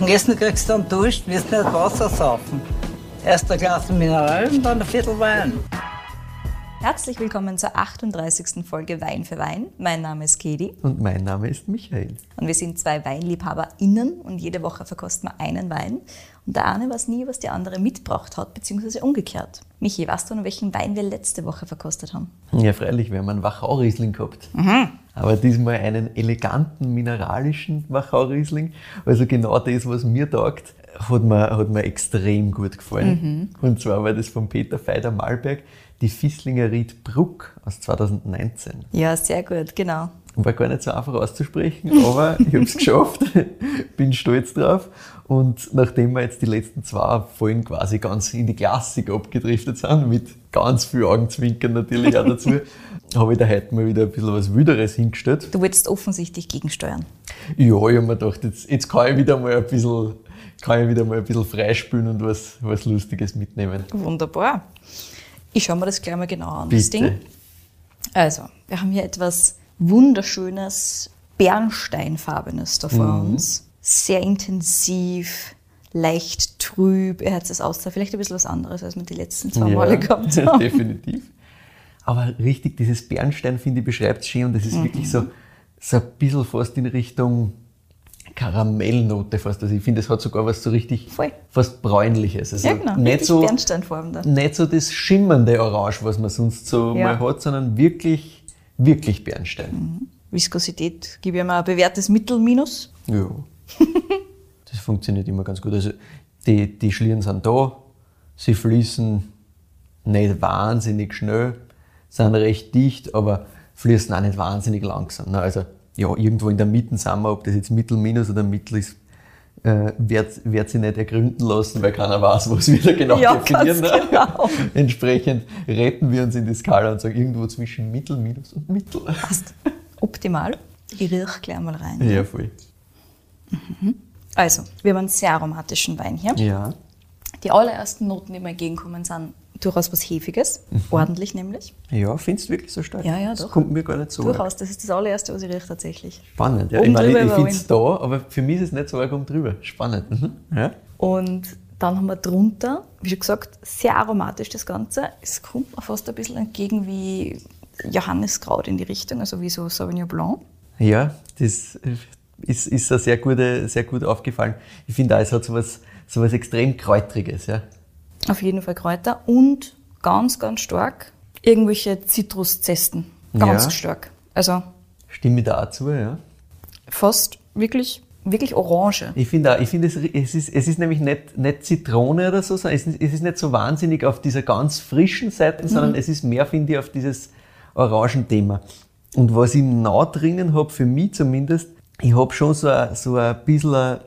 Und Essen kriegst du dann Dusch, wirst nicht Wasser saufen. Erst ein Glas Mineral und dann ein Viertel Wein. Herzlich willkommen zur 38. Folge Wein für Wein. Mein Name ist Kedi. Und mein Name ist Michael. Und wir sind zwei WeinliebhaberInnen und jede Woche verkosten wir einen Wein. Und der eine weiß nie, was die andere mitgebracht hat, beziehungsweise umgekehrt. Michi, weißt du noch, welchen Wein wir letzte Woche verkostet haben? Ja, freilich, wir haben einen Wachau-Riesling gehabt. Mhm. Aber diesmal einen eleganten, mineralischen Wachau-Riesling. Also genau das, was mir taugt, hat mir, hat mir extrem gut gefallen. Mhm. Und zwar war das von Peter Feider Malberg die Fisslinger Ried Bruck aus 2019. Ja, sehr gut, genau. War gar nicht so einfach auszusprechen, aber ich habe es geschafft, bin stolz drauf. Und nachdem wir jetzt die letzten zwei Folgen quasi ganz in die Klassik abgedriftet sind, mit ganz viel Augenzwinkern natürlich auch dazu, habe ich da heute mal wieder ein bisschen was Wilderes hingestellt. Du willst offensichtlich gegensteuern. Ja, ich habe mir gedacht, jetzt, jetzt kann ich wieder mal ein bisschen, kann ich wieder mal ein bisschen freispülen und was, was Lustiges mitnehmen. Wunderbar. Ich schaue mir das gleich mal genau an, Bitte. das Ding. Also, wir haben hier etwas wunderschönes, Bernsteinfarbenes da vor Mhm. uns. Sehr intensiv, leicht trüb. Er hat es aussah vielleicht ein bisschen was anderes, als wir die letzten zwei Male gehabt haben. definitiv. Aber richtig, dieses Bernstein, finde ich, beschreibt es schön und das ist wirklich so, so ein bisschen fast in Richtung Karamellnote fast. Also ich finde, es hat sogar was so richtig Voll. fast bräunliches. Also Ja, genau. nicht so, nicht so das schimmernde Orange, was man sonst so Ja. mal hat, sondern wirklich, wirklich Bernstein. Viskosität gebe ich mal ein bewährtes Mittel minus. Ja. Das funktioniert immer ganz gut. Also die, die Schlieren sind da, sie fließen nicht wahnsinnig schnell, sind recht dicht, aber fließen auch nicht wahnsinnig langsam. ne? Also ja, irgendwo in der Mitte sind wir, ob das jetzt Mittel, Minus oder Mittel ist, äh, wird, wird sich nicht ergründen lassen, weil keiner weiß, was wir da genau Ja, definieren. ne? genau. Entsprechend retten wir uns in die Skala und sagen irgendwo zwischen Mittel, Minus und Mittel. Passt. Optimal. Ich rieche gleich mal rein. Ja, voll. Also, wir haben einen sehr aromatischen Wein hier. Ja. Die allerersten Noten, die mir entgegenkommen, sind durchaus was Hefiges. Ordentlich nämlich. Ja, findest du wirklich so stark? Ja, ja, Das doch. kommt mir gar nicht so. Durchaus. Das ist das allererste, was ich rieche tatsächlich. Spannend. Ja, Oben ich meine, ich finde es da, aber für mich ist es nicht so arg um drüber. Spannend. Mhm. Ja. Und dann haben wir drunter, wie schon gesagt, sehr aromatisch das Ganze. Es kommt mir fast ein bisschen entgegen wie Johanniskraut in die Richtung, also wie so Sauvignon Blanc. ja, das ist, ist ein sehr, gute, sehr gut aufgefallen. Ich finde auch, es hat so was, extrem Kräutriges. Ja. Auf jeden Fall Kräuter und ganz, ganz stark irgendwelche Zitruszersten. Ganz Ja. stark. Also Stimme da auch zu, ja. fast wirklich, wirklich Orange. Ich finde auch, ich finde es, es, ist, es ist nämlich nicht, nicht Zitrone oder so, sondern es ist, es ist nicht so wahnsinnig auf dieser ganz frischen Seite, sondern es ist mehr, finde ich, auf dieses Orangenthema. Und was ich nah drinnen habe, für mich zumindest, ich habe schon so ein, so ein bisschen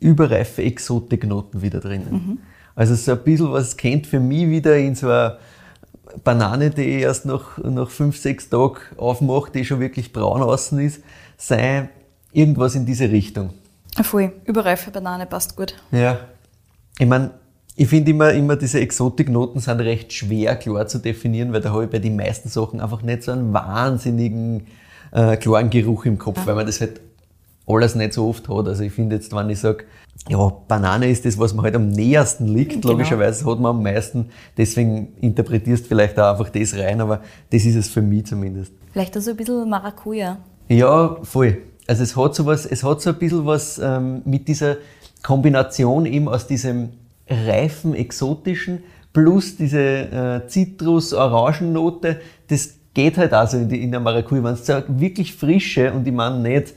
überreife Exotiknoten wieder drinnen. Also so ein bisschen was kennt für mich wieder in so eine Banane, die ich erst nach, nach fünf, sechs Tagen aufmache, die schon wirklich braun außen ist, sei irgendwas in diese Richtung. Voll. Überreife Banane passt gut. Ja. Ich meine, ich finde immer, immer diese Exotiknoten sind recht schwer klar zu definieren, weil da habe ich bei den meisten Sachen einfach nicht so einen wahnsinnigen äh, klaren Geruch im Kopf, weil man das halt alles nicht so oft hat. Also ich finde jetzt, wenn ich sage, ja, Banane ist das, was mir halt am nähersten liegt, Genau. logischerweise hat man am meisten, deswegen interpretierst du vielleicht auch einfach das rein, aber das ist es für mich zumindest. Vielleicht auch so ein bisschen Maracuja. Ja, voll. Also es hat so was, es hat so ein bisschen was ähm, mit dieser Kombination eben aus diesem reifen, exotischen plus diese äh, Zitrus-Orangennote, das geht halt also in, die, in der Maracuja. Wenn es wirklich frische, und ich meine nicht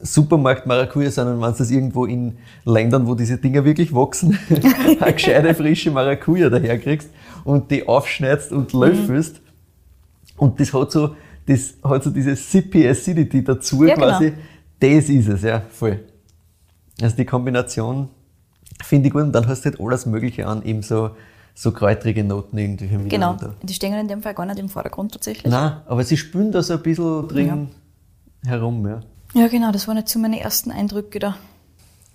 Supermarkt Maracuja, sondern wenn es das irgendwo in Ländern, wo diese Dinger wirklich wachsen, eine gescheite frische Maracuja daherkriegst und die aufschneidest und löffelst, und das hat so, das hat so diese sippy Acidity dazu Ja, quasi. genau. Das ist es, ja, voll. Also die Kombination finde ich gut und dann hast du halt alles Mögliche an, eben so, so kräutrige Noten irgendwie für mich. Genau. Die stehen in dem Fall gar nicht im Vordergrund tatsächlich. Nein, aber sie spülen da so ein bisschen drin herum, ja. Ja, genau. Das waren jetzt so meine ersten Eindrücke da.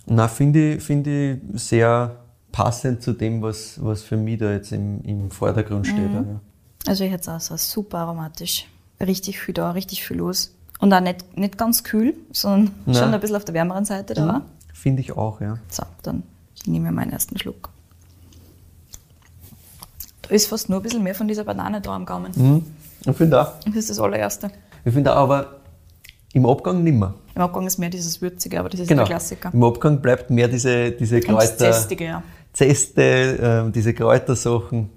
Na, finde ich, finde ich sehr passend zu dem, was, was für mich da jetzt im, im Vordergrund steht. Mhm. Ja. Also ich hätte es auch so super aromatisch. Richtig viel da, richtig viel los. Und auch nicht, nicht ganz kühl, sondern Nein. schon ein bisschen auf der wärmeren Seite da. war. Finde ich auch, ja. So, dann nehme ich meinen ersten Schluck. Da ist fast nur ein bisschen mehr von dieser Banane da am Gaumen. Mhm. Ich finde auch. Das ist das allererste. Ich finde auch, aber im Abgang nimmer. Im Abgang ist mehr dieses Würzige, aber das ist Genau. der Klassiker. Im Abgang bleibt mehr diese, diese Und das Kräuter. Zestige, ja. Zeste, ähm, diese Kräutersachen.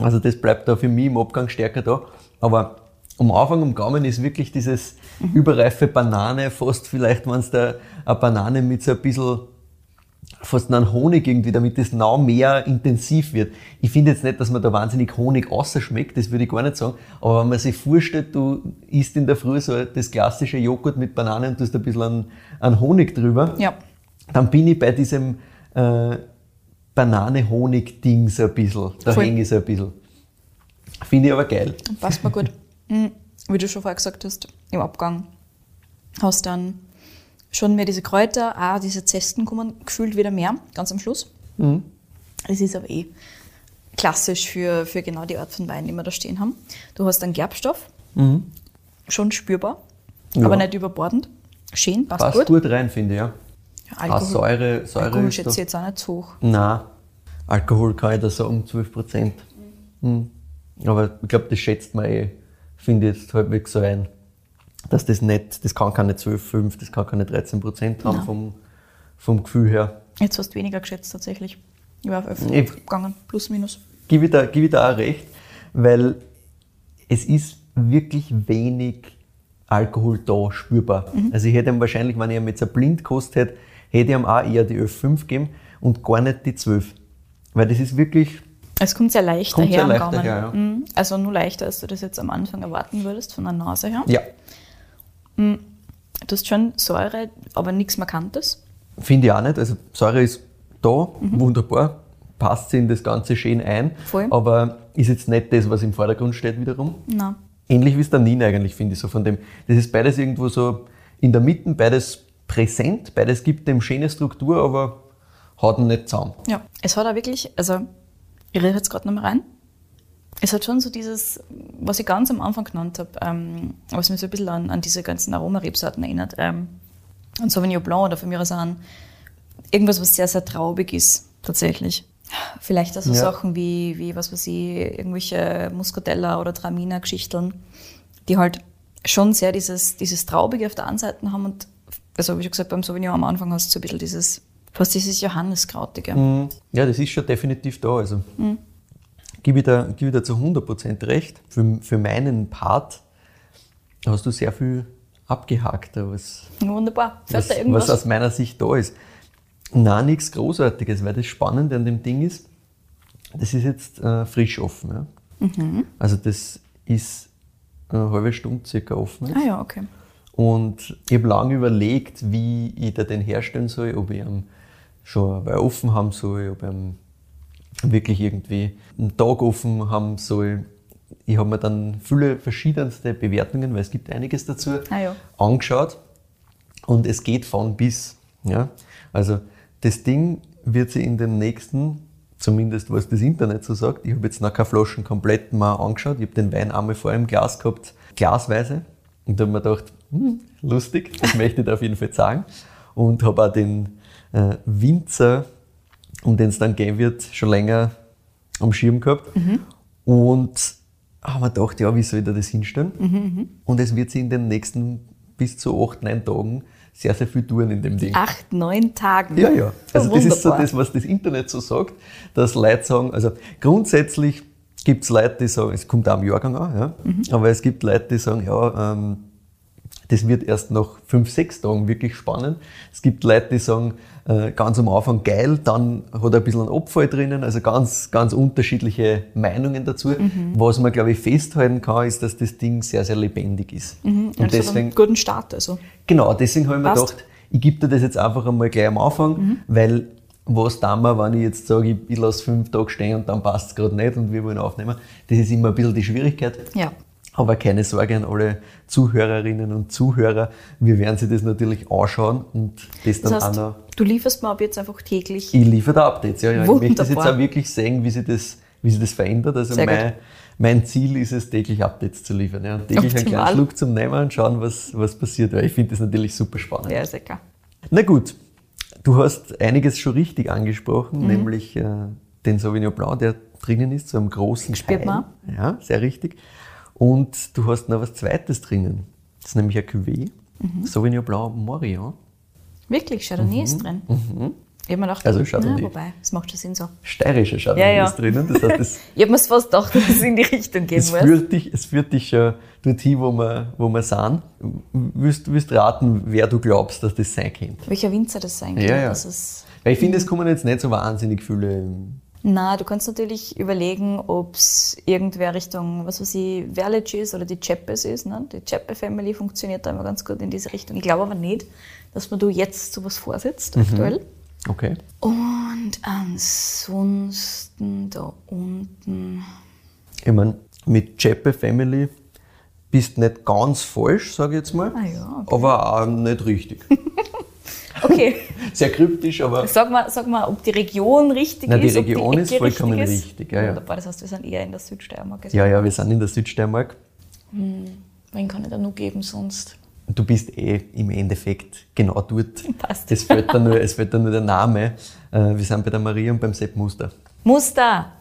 Also das bleibt da für mich im Abgang stärker da. Aber am Anfang am Gaumen ist wirklich dieses überreife Banane, fast vielleicht, wenn es da eine Banane mit so ein bisschen fast einen Honig irgendwie, damit das noch mehr intensiv wird. Ich finde jetzt nicht, dass man da wahnsinnig Honig schmeckt, das würde ich gar nicht sagen. Aber wenn man sich vorstellt, du isst in der Früh so das klassische Joghurt mit Bananen und tust ein bisschen einen, einen Honig drüber Ja. dann bin ich bei diesem äh, Banane-Honig-Ding so ein bisschen. Da hänge ich so ein bisschen. Finde ich aber geil. Passt mir gut. Mhm. Wie du schon vorher gesagt hast, im Abgang hast dann schon mehr diese Kräuter, auch diese Zesten kommen gefühlt wieder mehr, ganz am Schluss. Mhm. Das ist aber eh klassisch für, für genau die Art von Wein, die wir da stehen haben. Du hast einen Gerbstoff, schon spürbar, Mhm. Ja. aber nicht überbordend. Schön, passt, Passt gut. gut. rein, finde ich, ja. Ja, Auch Alkohol, Säure, Säure Alkohol schätze ich jetzt auch nicht so hoch. Nein, Alkohol kann ich da sagen, 12 Prozent. Mhm. Aber ich glaube, das schätzt man eh, finde ich jetzt halbwegs so ein, dass das nicht, das kann keine 12, 5, das kann keine 13 Prozent haben Nein. vom, vom Gefühl her. Jetzt hast du weniger geschätzt tatsächlich. Ich war auf 11 Ich- gegangen, plus minus. gebe ich, da, gebe ich da auch recht, weil es ist wirklich wenig Alkohol da spürbar. Also ich hätte ihm wahrscheinlich, wenn ich ihm jetzt ein Blindkost hätte, hätte ich ihm auch eher die 11,5 gegeben und gar nicht die 12. Weil das ist wirklich, Es kommt sehr leicht Kommt daher sehr leicht daher, ja. Mhm. Also nur leichter, als du das jetzt am Anfang erwarten würdest, von der Nase her. ja, Du hast schon Säure, aber nichts Markantes. finde ich auch nicht. Also Säure ist da, wunderbar, passt in das Ganze schön ein, Voll. aber ist jetzt nicht das, was im Vordergrund steht wiederum. Nein. Ähnlich wie es Tannin eigentlich, finde ich so von dem. Das ist beides irgendwo so in der Mitte, beides präsent, beides gibt dem schöne Struktur, aber hat ihn nicht zusammen. Ja, es hat auch wirklich, also ich rede jetzt gerade nochmal rein. Es hat schon so dieses, was ich ganz am Anfang genannt habe, ähm, was mich so ein bisschen an, an diese ganzen Aromarebsorten erinnert. Ähm, an Sauvignon Blanc oder von mir aus an irgendwas, was sehr, sehr traubig ist, tatsächlich. Vielleicht also Ja. Sachen wie, wie, was weiß ich, irgendwelche Muscatella oder Traminer-Geschichten, die halt schon sehr dieses, dieses Traubige auf der einen Seite haben und, also wie schon gesagt, beim Sauvignon am Anfang hast du so ein bisschen dieses, fast dieses Johanniskrautige. Mhm. Ja, das ist schon definitiv da. Also gebe ich da, gebe ich zu 100% recht. Für, für meinen Part hast du sehr viel abgehakt, was, Wunderbar. Was, was aus meiner Sicht da ist. Nein, nichts Großartiges, weil das Spannende an dem Ding ist, das ist jetzt äh, frisch offen. Ja? Mhm. Also das ist eine halbe Stunde circa offen. jetzt. ah ja, okay. Und ich habe lange überlegt, wie ich da den herstellen soll, ob ich ihn schon offen haben soll, ob ich ihn wirklich irgendwie einen Tag offen haben soll. Ich habe mir dann viele verschiedenste Bewertungen, weil es gibt einiges dazu, Ah ja. angeschaut. Und es geht von bis. Ja? Also das Ding wird sich in den nächsten, zumindest was das Internet so sagt, ich habe jetzt noch keine Flaschen komplett mal angeschaut, ich habe den Wein einmal vor im Glas gehabt, glasweise. Und da habe mir gedacht, hm, lustig, das möchte ich dir auf jeden Fall sagen. Und habe auch den äh, Winzer, um den es dann gehen wird, schon länger am Schirm gehabt. Und habe mir gedacht, ja, wie soll ich da das hinstellen? Und es wird sich in den nächsten bis zu acht, neun Tagen sehr, sehr viel tun in dem Ding. Acht, neun Tagen. Ja, ja. Also das ist so Wunderbar. das, was das Internet so sagt, dass Leute sagen, also grundsätzlich gibt es Leute, die sagen, es kommt auch am Jahrgang an, ja, Mhm. aber es gibt Leute, die sagen, ja, ähm, das wird erst nach fünf, sechs Tagen wirklich spannend. Es gibt Leute, die sagen, äh, ganz am Anfang geil, dann hat er ein bisschen einen Abfall drinnen, also ganz, ganz unterschiedliche Meinungen dazu. Mhm. Was man, glaube ich, festhalten kann, ist, dass das Ding sehr, sehr lebendig ist. Und Also deswegen, einen guten Start. Also. Genau, deswegen habe ich mir gedacht, ich gebe dir das jetzt einfach einmal gleich am Anfang, weil was tun wir, wenn ich jetzt sage, ich, ich lasse fünf Tage stehen und dann passt es gerade nicht und wir wollen aufnehmen. Das ist immer ein bisschen die Schwierigkeit. Ja. Aber keine Sorge an alle Zuhörerinnen und Zuhörer, wir werden sich das natürlich anschauen und das dann Das heißt, auch noch. du lieferst mir ab jetzt einfach täglich. Ich liefere da Updates, ja, ja. Ich möchte das jetzt auch wirklich sehen, wie sich das, wie sich das verändert. Also Sehr mein, gut. mein Ziel ist es, täglich Updates zu liefern. Ja. Und täglich einen Optimal. kleinen Schluck zum Nehmen und schauen, was, was passiert. Weil ich finde das natürlich super spannend. Ja, ja klar. Na gut, Du hast einiges schon richtig angesprochen, Mhm. nämlich äh, den Sauvignon Blanc, der drinnen ist, so einem großen Spürt Teil. man. Ja, sehr richtig. Und du hast noch was Zweites drinnen. Das ist nämlich ein Cuvée. Mhm. Sauvignon Blanc Morillon. Wirklich, Chardonnay ist drin. Ich habe mir gedacht, Mhm. Also Chardonnay. na, wobei, das macht schon Sinn so. Steirischer Chardonnay Ja, ja. ist drinnen. Das heißt, es, Ich habe mir fast gedacht, dass es in die Richtung gehen es, muss. führt dich, es führt dich schon dorthin, wo wir, wo wir sind. Willst, willst raten, wer du glaubst, dass das sein könnte? Welcher Winzer das sein Ja, kann. ja. Das Weil ich finde, es kommen jetzt nicht so wahnsinnig viele. Na, du kannst natürlich überlegen, ob es irgendwer Richtung, was weiß ich, Verlic ist oder die Cheppes ist. Ne? Die Cheppe Family funktioniert da immer ganz gut in diese Richtung. Ich glaube aber nicht, dass man du jetzt sowas vorsetzt, aktuell. Okay. Und ansonsten da unten. Ich meine, mit Chepe Family bist nicht ganz falsch, sage ich jetzt mal. Ah ja, okay. Aber auch nicht richtig. Okay, Sehr kryptisch, aber sag mal, sag mal, ob die Region richtig Nein, die ist. ob Region ist Ecke vollkommen richtig. ist. richtig, ja, ja. Wunderbar, das heißt, wir sind eher in der Südsteiermark. jetzt. ja, ja, wir sind in der Südsteiermark. Wen kann ich da nur geben sonst? Du bist eh im Endeffekt genau dort. Passt. Es fällt dann nur, es fällt dann nur der Name. Äh, Wir sind bei der Maria und beim Sepp Muster. Muster!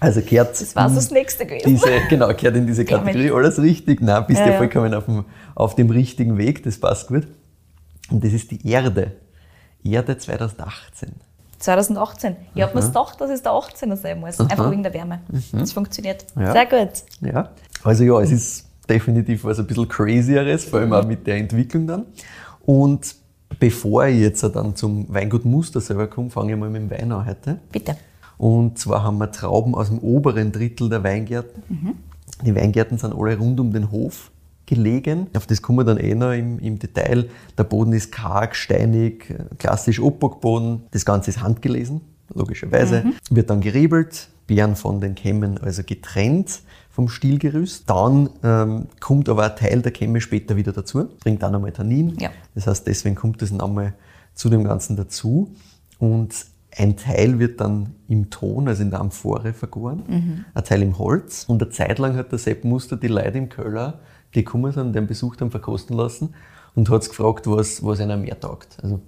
Also gehört Das war so das nächste gewesen. diese, genau, gehört in diese Kategorie. Alles richtig. Nein, bist ja, ja. vollkommen auf dem, auf dem richtigen Weg. Das passt gut. Und das ist die Erde. Erde 2018. 2018. Ich habe mir gedacht, dass es der 18er sein muss. Einfach wegen der Wärme. Das funktioniert. Ja. Sehr gut. Ja, also ja, es ist definitiv was ein bisschen crazieres, vor allem auch mit der Entwicklung dann. Und bevor ich jetzt dann zum Weingut Muster selber komme, fange ich mal mit dem Wein an heute. Bitte. Und zwar haben wir Trauben aus dem oberen Drittel der Weingärten. Die Weingärten sind alle rund um den Hof gelegen. Auf das kommen wir dann eh noch im, im Detail. Der Boden ist karg, steinig, klassisch Obbockboden. Das Ganze ist handgelesen, logischerweise. Wird dann geriebelt, Beeren von den Kämmen also getrennt vom Stielgerüst. Dann ähm, kommt aber ein Teil der Kämme später wieder dazu, bringt auch nochmal Tannin. Ja. Das heißt, deswegen kommt das nochmal zu dem Ganzen dazu. Und ein Teil wird dann im Ton, also in der Amphore, vergoren, ein Teil im Holz. Und eine Zeit lang hat der Sepp Muster die Leute im Köller, die gekommen sind, den besucht haben, verkosten lassen und hat gefragt, was, was einer mehr taugt. Also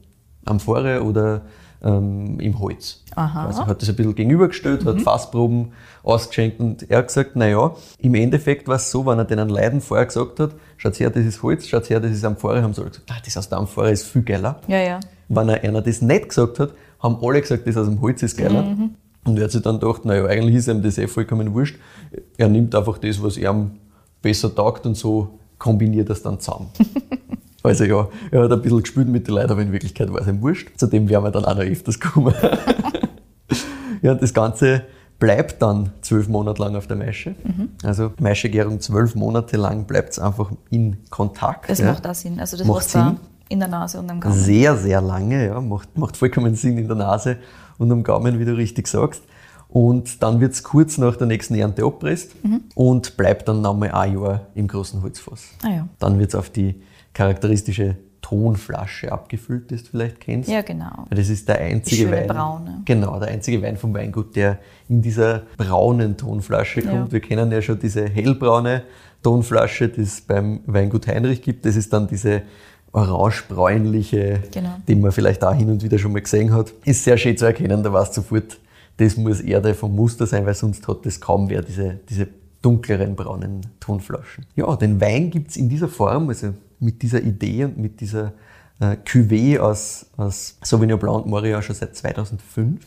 Amphore oder ähm, im Holz. Aha. Also hat das ein bisschen gegenübergestellt, hat Fassproben ausgeschenkt und er hat gesagt, naja, im Endeffekt war es so, wenn er den Leuten vorher gesagt hat, schaut her, das ist Holz, schaut her, das ist Amphore, haben sie alle gesagt, ah, das aus der Amphore ist viel geiler. Ja, ja. Wenn er einer das nicht gesagt hat, haben alle gesagt, das aus dem Holz ist geiler. Und er hat sich dann gedacht, naja, eigentlich ist ihm das eh vollkommen wurscht. Er nimmt einfach das, was ihm besser taugt und so kombiniert er es dann zusammen. also ja, er hat ein bisschen gespielt mit den Leuten, aber in Wirklichkeit war es ihm wurscht. Zudem werden wir dann auch noch öfters kommen. ja, und das Ganze bleibt dann zwölf Monate lang auf der Maische. Also Maischegärung zwölf Monate lang bleibt es einfach in Kontakt. Das ja. macht auch Sinn. Also das Macht Sinn. in der Nase und am Gaumen. Sehr, sehr lange, ja. Macht, macht vollkommen Sinn in der Nase und am Gaumen, wie du richtig sagst. Und dann wird es kurz nach der nächsten Ernte abpresst und bleibt dann nochmal ein Jahr im großen Holzfass. Ah ja. Dann wird es auf die charakteristische Tonflasche abgefüllt, die du vielleicht kennst. Ja, genau. Das ist der einzige Wein. braune. Genau, der einzige Wein vom Weingut, der in dieser braunen Tonflasche kommt. Ja. Wir kennen ja schon diese hellbraune Tonflasche, die es beim Weingut Heinrich gibt. Das ist dann diese orange-bräunliche, Genau. die man vielleicht auch hin und wieder schon mal gesehen hat. Ist sehr schön zu erkennen, da weißt du sofort, das muss Erde vom Muster sein, weil sonst hat das kaum wer, diese, diese dunkleren braunen Tonflaschen. Ja, den Wein gibt's in dieser Form, also mit dieser Idee und mit dieser äh, Cuvée aus, aus Sauvignon Blanc und Morillon schon seit 2005.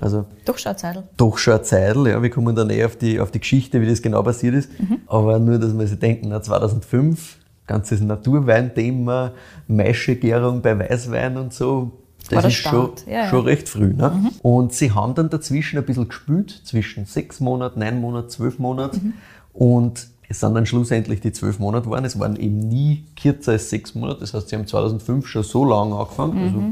Also Doch, schau Zeitl. doch schon eine Zeit, ja, wir kommen dann eh auf die, auf die Geschichte, wie das genau passiert ist. Aber nur, dass wir sich denken, na, 2005, ganzes Naturweinthema, Maischegärung bei Weißwein und so, Das der ist schon, ja, ja. schon recht früh. Ne? Und sie haben dann dazwischen ein bisschen gespült, zwischen sechs Monaten, neun Monaten, zwölf Monaten. Und es sind dann schlussendlich die zwölf Monate geworden. Es waren eben nie kürzer als sechs Monate. Das heißt, sie haben 2005 schon so lange angefangen, also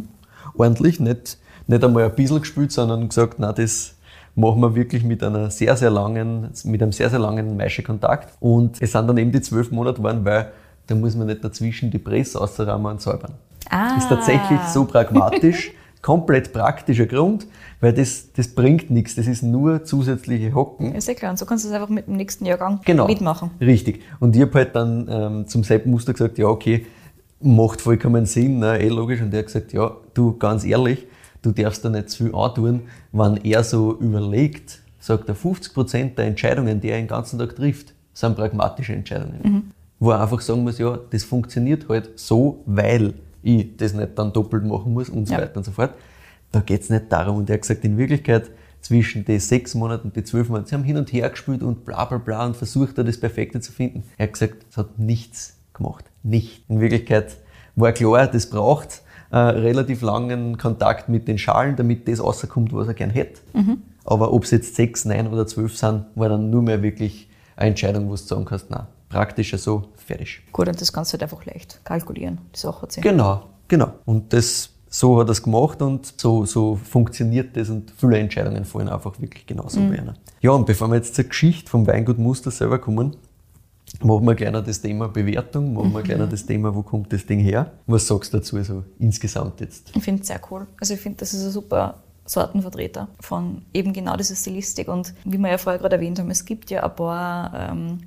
ordentlich, nicht, nicht einmal ein bisschen gespült, sondern gesagt, na das machen wir wirklich mit einer sehr, sehr langen, mit einem sehr, sehr langen Maischekontakt. Und es sind dann eben die zwölf Monate geworden, weil da muss man nicht dazwischen die Presse ausrahmen und säubern. Ah. Ist tatsächlich so pragmatisch, komplett praktischer Grund, weil das, das bringt nichts, das ist nur zusätzliche Hocken. Ist ja klar. Und so kannst du es einfach mit dem nächsten Jahrgang Genau. mitmachen. Richtig. Und ich habe halt dann ähm, zum Sepp Muster gesagt, ja okay, macht vollkommen Sinn, ne? eh logisch. Und der hat gesagt, ja, du, ganz ehrlich, du darfst da nicht zu viel antun. Wenn er so überlegt, sagt er, 50% der Entscheidungen, die er den ganzen Tag trifft, sind pragmatische Entscheidungen. Mhm. Wo er einfach sagen muss, ja, das funktioniert halt so, weil ich das nicht dann doppelt machen muss und so Ja. weiter und so fort. Da geht es nicht darum. Und er hat gesagt, in Wirklichkeit zwischen den sechs Monaten und den zwölf Monaten, sie haben hin und her gespielt und bla bla bla und versucht da das Perfekte zu finden. Er hat gesagt, es hat nichts gemacht. Nicht. In Wirklichkeit war klar, das braucht äh, relativ langen Kontakt mit den Schalen, damit das rauskommt, was er gern hätte. Aber ob es jetzt sechs, neun oder zwölf sind, war dann nur mehr wirklich eine Entscheidung, wo du sagen kannst, nein, praktisch so, fertig. Gut, und das kannst du halt einfach leicht kalkulieren, die Sache zu Genau, genau. Und das, so hat er es gemacht und so, so funktioniert das und viele Entscheidungen fallen einfach wirklich genauso bei einer. Ja, und bevor wir jetzt zur Geschichte vom Weingut Muster selber kommen, machen wir gleich noch das Thema Bewertung, machen wir gleich noch das Thema, wo kommt das Ding her. Was sagst du dazu so insgesamt jetzt? Ich finde es sehr cool. Also ich finde, das ist ein super Sortenvertreter von eben genau dieser Stilistik. Und wie wir ja vorher gerade erwähnt haben, es gibt ja ein paar ähm,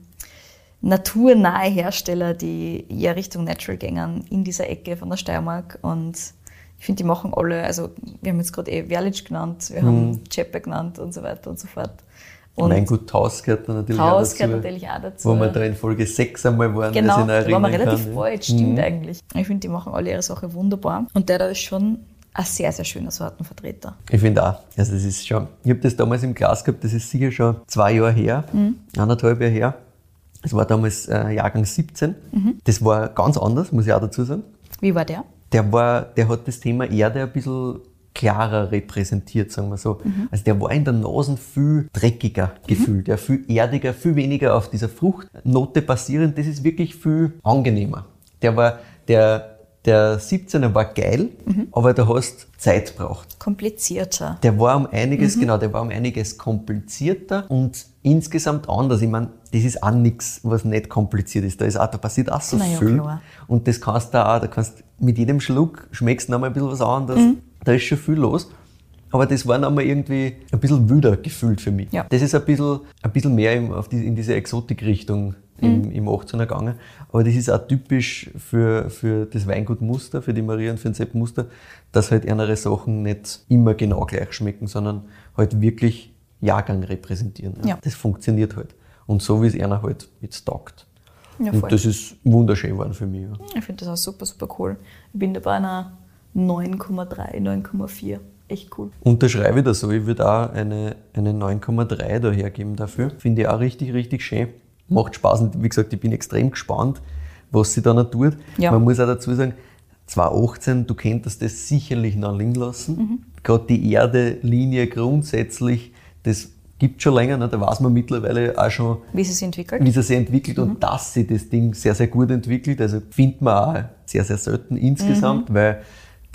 naturnahe Hersteller, die eher Richtung Natural gängern in dieser Ecke von der Steiermark. Und ich finde, die machen alle, also wir haben jetzt gerade eh Werlitsch genannt, wir haben Chepe genannt und so weiter und so fort. Und Weingut Haus gehört da natürlich Haus auch gehört dazu. natürlich auch dazu. Wo wir da in Folge 6 einmal waren, Genau, das da waren wir relativ kann, bald, ja. stimmt eigentlich. Ich finde, die machen alle ihre Sache wunderbar. Und der da ist schon ein sehr, sehr schöner Sortenvertreter. Ich finde auch. Also das ist schon, ich habe das damals im Glas gehabt, das ist sicher schon zwei Jahre her, anderthalb Jahre her. Es war damals äh, Jahrgang 17. Das war ganz anders, muss ich auch dazu sagen. Wie war der? Der, war, der hat das Thema Erde ein bisschen klarer repräsentiert, sagen wir so. Also der war in der Nase viel dreckiger gefühlt, ja, viel erdiger, viel weniger auf dieser Fruchtnote basierend. Das ist wirklich viel angenehmer. Der war, der, der 17er war geil, aber da hast Zeit braucht. Komplizierter. Der war um einiges, genau, der war um einiges komplizierter und insgesamt anders. Ich meine, das ist auch nichts, was nicht kompliziert ist. Da ist auch, da passiert auch so Na ja, viel. klar. Und das kannst du auch, da kannst mit jedem Schluck schmeckst du noch mal ein bisschen was anderes. Mhm. Da ist schon viel los. Aber das war noch mal irgendwie ein bisschen wilder gefühlt für mich. Ja. Das ist ein bisschen, ein bisschen mehr auf die, in diese Exotik-Richtung Mhm. Im, im 18er gegangen. Aber das ist auch typisch für, für das Weingut Muster, für die Maria und für den Sepp Muster, dass halt andere Sachen nicht immer genau gleich schmecken, sondern halt wirklich Jahrgang repräsentieren. Ja. Das funktioniert halt. Und so wie es einer halt jetzt taugt. Ja, und das ist wunderschön geworden für mich. Ja. Ich finde das auch super, super cool. Ich bin da bei einer 9,3, 9,4. Echt cool. Unterschreibe ich das so. Ich würde auch eine, eine 9,3 da hergeben dafür. Finde ich auch richtig, richtig schön. Macht Spaß und wie gesagt, ich bin extrem gespannt, was sie da noch tut. Ja. Man muss auch dazu sagen, 2018, du könntest das sicherlich noch liegen lassen. Gerade die Erdelinie grundsätzlich, das gibt schon länger, ne? da weiß man mittlerweile auch schon, Wie sie sich entwickelt. wie sie sich entwickelt und dass sie das Ding sehr, sehr gut entwickelt. Also findet man auch sehr, sehr selten insgesamt, weil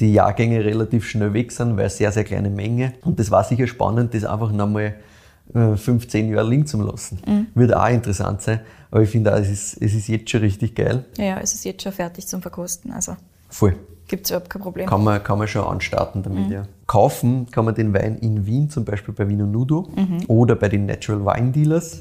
die Jahrgänge relativ schnell weg sind, weil sehr, sehr kleine Menge. Und das war sicher spannend, das einfach nochmal äh, 15 Jahre liegen zu lassen. Wird auch interessant sein. Aber ich finde auch, es ist, es ist jetzt schon richtig geil. Ja, es ist jetzt schon fertig zum Verkosten. Also Voll. gibt es überhaupt kein Problem. Kann man, kann man schon anstarten damit, ja. Kaufen kann man den Wein in Wien, zum Beispiel bei Vino Nudo oder bei den Natural Wine Dealers.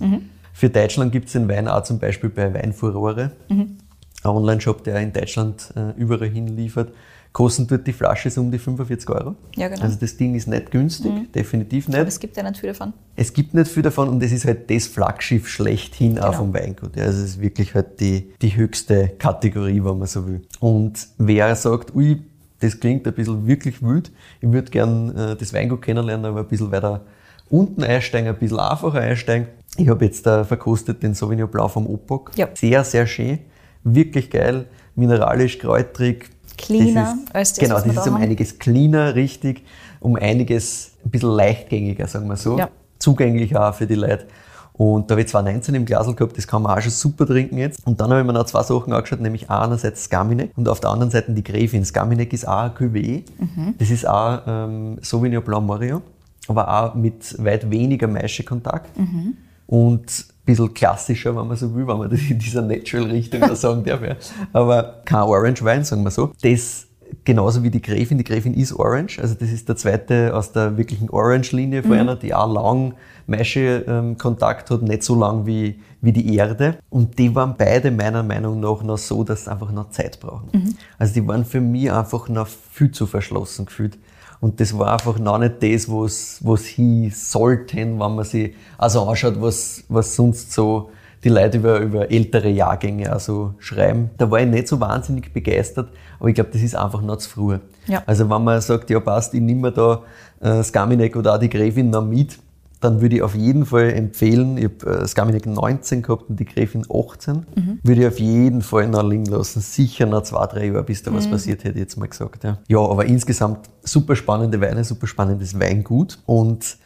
Für Deutschland gibt es den Wein auch zum Beispiel bei Weinfurore, ein Online-Shop, der in Deutschland äh, überall hin liefert. Kosten dort die Flasche so um die 45 Euro. Ja, genau. Also das Ding ist nicht günstig, definitiv nicht. Aber es gibt ja nicht viel davon. Es gibt nicht viel davon und es ist halt das Flaggschiff schlechthin auch Genau. vom Weingut. Ja, also es ist wirklich halt die, die höchste Kategorie, wenn man so will. Und wer sagt, ui, das klingt ein bisschen wirklich wild, ich würde gern äh, das Weingut kennenlernen, aber ein bisschen weiter unten einsteigen, ein bisschen einfacher einsteigen. Ich habe jetzt da verkostet den Sauvignon Blanc vom Opok. Ja. Sehr, sehr schön. Wirklich geil. Mineralisch, kräutrig. Cleaner Das ist, als das, Genau, was das ist um haben. einiges cleaner, richtig. Um einiges ein bisschen leichtgängiger, sagen wir so. Ja. Zugänglicher auch für die Leute. Und da habe ich 219 im Glasl gehabt, das kann man auch schon super trinken jetzt. Und dann habe ich mir noch zwei Sachen angeschaut, nämlich einerseits Skaminek und auf der anderen Seite die Gräfin. Skaminek ist auch ein Cuvée. Mhm. Das ist auch ähm, Sauvignon Blanc Morio, aber auch mit weit weniger Maischekontakt. Mhm. Und bisschen klassischer, wenn man so will, wenn man das in dieser Natural-Richtung da sagen darf. Ja. Aber kein Orange Wein, sagen wir so. Das genauso wie die Gräfin. Die Gräfin ist Orange, also das ist der zweite aus der wirklichen Orange-Linie von einer, die auch lang Maische-Kontakt hat, nicht so lang wie, wie die Erde. Und die waren beide meiner Meinung nach noch so, dass sie einfach noch Zeit brauchen. Also die waren für mich einfach noch viel zu verschlossen gefühlt. Und das war einfach noch nicht das, was was hin sollten, wenn man sich also anschaut, was, was sonst so die Leute über, über ältere Jahrgänge also schreiben. Da war ich nicht so wahnsinnig begeistert, aber ich glaube, das ist einfach noch zu früh. Ja. Also wenn man sagt, ja passt, ich nehme da äh, Skaminek oder auch die Gräfin noch mit, dann würde ich auf jeden Fall empfehlen, ich habe äh, Skaminek 19 gehabt und die Gräfin 18, würde ich auf jeden Fall noch liegen lassen. Sicher noch zwei, drei Jahre, bis da was passiert, hätte ich jetzt mal gesagt. Ja. ja, aber insgesamt super spannende Weine, super spannendes Weingut und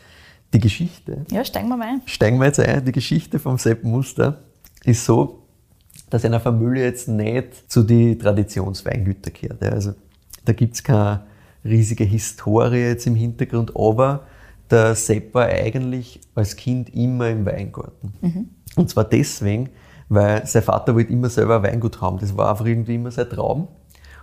die Geschichte Ja, steigen wir mal ein. steigen wir jetzt ein. Die Geschichte vom Sepp Muster ist so, dass eine Familie jetzt nicht zu den Traditionsweingütern gehört. ja. Also da gibt's keine riesige Historie jetzt im Hintergrund, aber der Sepp war eigentlich als Kind immer im Weingarten. Und zwar deswegen, weil sein Vater wollte immer selber ein Weingut haben. Das war einfach irgendwie immer sein Traum.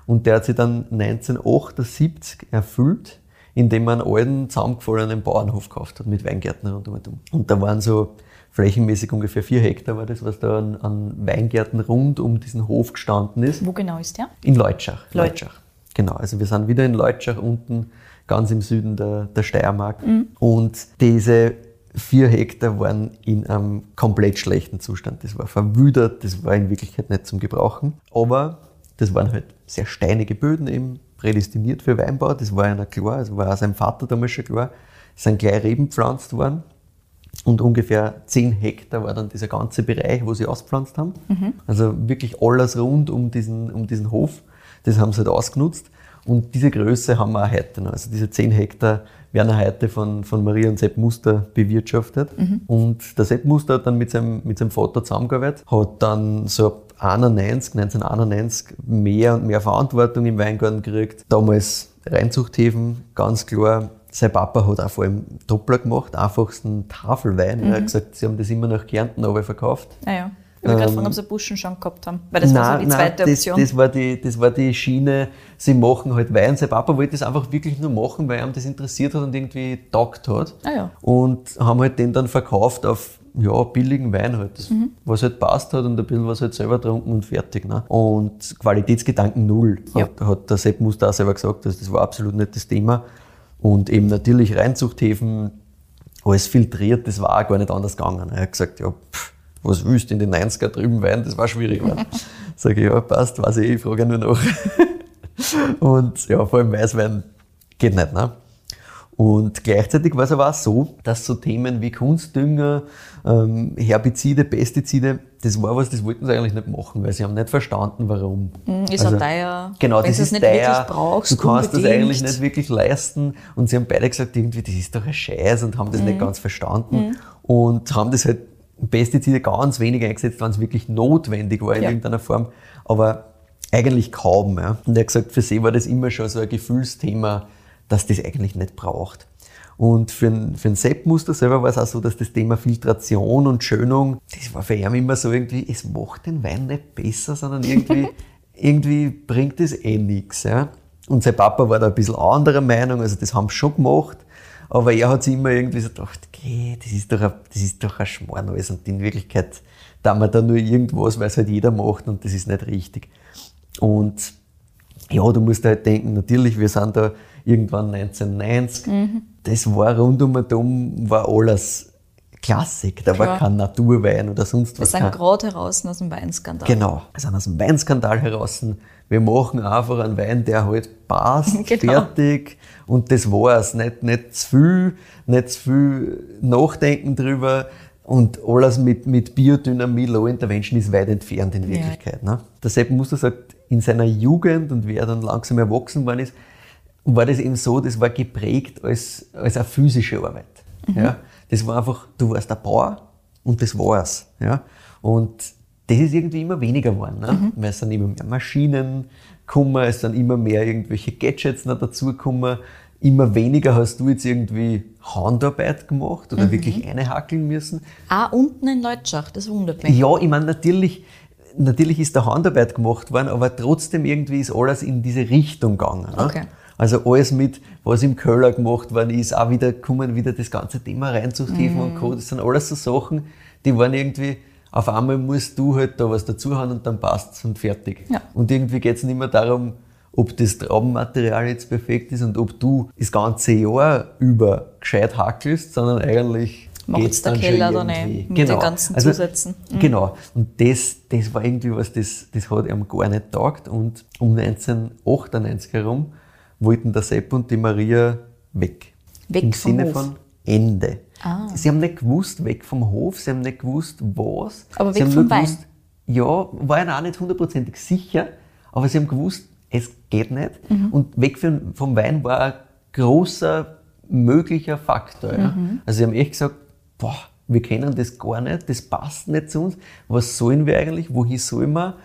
Und der hat sich dann 1978 erfüllt, indem er einen alten, zusammengefallenen Bauernhof gekauft hat mit Weingärten rund um und um. Und da waren so flächenmäßig ungefähr vier Hektar war das, was da an, an Weingärten rund um diesen Hof gestanden ist. Wo genau ist der? In Leutschach. Leut- Leutschach. Genau, also wir sind wieder in Leutschach unten, ganz im Süden der, der Steiermark. Und diese vier Hektar waren in einem komplett schlechten Zustand. Das war verwüdert, das war in Wirklichkeit nicht zum Gebrauchen. Aber das waren halt sehr steinige Böden eben, prädestiniert für Weinbau. Das war einer klar, das war auch seinem Vater damals schon klar. Es sind gleich Reben gepflanzt worden. Und ungefähr 10 Hektar war dann dieser ganze Bereich, wo sie auspflanzt haben. Also wirklich alles rund um diesen, um diesen Hof. Das haben sie halt ausgenutzt. Und diese Größe haben wir auch heute noch. Also diese 10 Hektar werden heute von, von Maria und Sepp Muster bewirtschaftet. Und der Sepp Muster hat dann mit seinem, mit seinem Vater zusammengearbeitet, hat dann so ab 91, 1991 mehr und mehr Verantwortung im Weingarten gekriegt. Damals Reinzuchthäfen, ganz klar. Sein Papa hat auch vor allem Doppler gemacht, einfachsten Tafelwein. Er hat gesagt, sie haben das immer nach Kärnten aber verkauft. Ah ja. Ich habe gerade gefragt, ob sie Buschen schon gehabt haben. Weil das war so die zweite das, Option. Das war, die, das war die Schiene, sie machen halt Wein. Sein Papa wollte das einfach wirklich nur machen, weil ihm das interessiert hat und irgendwie taugt hat. Ah ja. Und haben halt den dann verkauft auf ja, billigen Wein halt, das, Mhm. was halt passt hat und ein bisschen was halt selber getrunken und fertig. Ne? Und Qualitätsgedanken null, Ja. hat, hat der Sepp Muster auch selber gesagt, also das war absolut nicht das Thema. Und eben natürlich Reinzuchthäfen, alles filtriert, das war auch gar nicht anders gegangen. Er hat gesagt, ja, pff, was willst du in den 90er drüben Wein, das war schwierig. Ne? Sag ich, ja, passt, weiß ich, ich frage nur nach. Und ja, vor allem Weißwein geht nicht. Ne? Und gleichzeitig war es aber auch so, dass so Themen wie Kunstdünger, ähm, Herbizide, Pestizide, das war was, das wollten sie eigentlich nicht machen, weil sie haben nicht verstanden, warum. Mhm, ist auch teuer. Genau, Wenn das ist nicht teuer. wirklich brauchst, Du kannst das unbedingt. eigentlich nicht wirklich leisten. Und sie haben beide gesagt, irgendwie, das ist doch ein Scheiß und haben das Mhm. nicht ganz verstanden. Und haben das halt Pestizide ganz wenig eingesetzt, wenn es wirklich notwendig war in Ja. irgendeiner Form. Aber eigentlich kaum. Ja. Und er hat gesagt, für sie war das immer schon so ein Gefühlsthema, dass das eigentlich nicht braucht. Und für einen, für einen Sepp Muster selber war es auch so, dass das Thema Filtration und Schönung, das war für ihn immer so irgendwie, es macht den Wein nicht besser, sondern irgendwie, irgendwie bringt es eh nichts. Ja. Und sein Papa war da ein bisschen anderer Meinung, also das haben sie schon gemacht, aber er hat sich immer irgendwie so gedacht, okay, das ist doch ein, das ist doch ein Schmarrn alles und in Wirklichkeit da man da nur irgendwas, weil es halt jeder macht und das ist nicht richtig. Und ja, du musst halt denken, natürlich, wir sind da irgendwann 1990. Mhm. Das war rundum und um, war alles Klassik. Da war Klar. kein Naturwein oder sonst Wir was. sind kein- gerade heraus aus dem Weinskandal. Genau. Wir sind aus dem Weinskandal heraus. Wir machen einfach einen Wein, der halt passt, Genau. fertig. Und das war's. Nicht, nicht zu viel, nicht zu viel nachdenken drüber. Und alles mit, mit Biodynamie, Low Intervention ist weit entfernt in Wirklichkeit. Ne? Der Sepp Muster sagt, in seiner Jugend und wie er dann langsam erwachsen worden ist, war das eben so, das war geprägt als, als eine physische Arbeit. Ja? Das war einfach, du warst der Bauer und das war's. Ja? Und das ist irgendwie immer weniger geworden, ne? weil es sind immer mehr Maschinen gekommen, es sind immer mehr irgendwelche Gadgets noch dazugekommen. Immer weniger hast du jetzt irgendwie Handarbeit gemacht oder wirklich eine hackeln müssen. Auch unten in Leutschach, das wundert mich. Ja, ich meine, natürlich, natürlich ist da Handarbeit gemacht worden, aber trotzdem irgendwie ist alles in diese Richtung gegangen. Ne? Okay. Also alles mit, was im Köller gemacht worden ist, auch wieder kommen, wieder das ganze Thema reinzuhieven Mhm. und Co. Das sind alles so Sachen, die waren irgendwie, auf einmal musst du halt da was dazu haben und dann passt's und fertig. Ja. Und irgendwie geht's nicht mehr darum, ob das Traubenmaterial jetzt perfekt ist und ob du das ganze Jahr über gescheit hackelst, sondern eigentlich geht's der Keller schon dann eh irgendwie. mit den ganzen Zusätzen. Mhm. Genau. Und das, das war irgendwie was, das, das hat ihm gar nicht taugt. Und um 1998 herum wollten der Sepp und die Maria weg. Weg Im vom Sinne Hof. von Ende. Ah. Sie haben nicht gewusst, weg vom Hof, sie haben nicht gewusst, was. Aber sie weg haben vom Wein. gewusst, Ja, war ihnen auch nicht hundertprozentig sicher, aber sie haben gewusst, es geht nicht. Mhm. Und weg vom, vom Wein war ein großer möglicher Faktor. Ja. Mhm. Also sie haben echt gesagt, boah, wir kennen das gar nicht, das passt nicht zu uns. Was sollen wir eigentlich? Wohin sollen wir?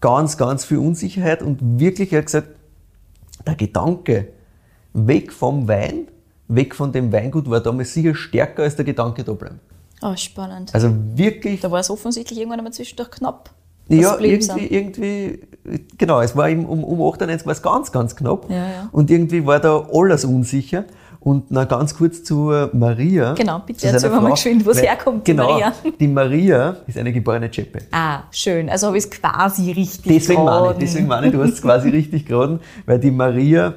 Ganz, ganz viel Unsicherheit und wirklich, er hat gesagt, der Gedanke weg vom Wein, weg von dem Weingut war damals sicher stärker als der Gedanke da bleiben. Oh, spannend. Also wirklich, da war es offensichtlich irgendwann einmal zwischendurch knapp. ja, irgendwie, sind. irgendwie, genau, es war eben um, um 98 war es ganz, ganz knapp. Ja, ja. Und irgendwie war da alles unsicher. Und noch ganz kurz zu äh, Maria. Genau, bitte erzähl mal geschwind, wo weil- herkommt, die Genau, Maria. die Maria ist eine geborene Chepe. Ah, schön. Also habe ich es quasi richtig Deswegen meine ich, geraten. deswegen meine ich, du hast es quasi richtig geraten, weil die Maria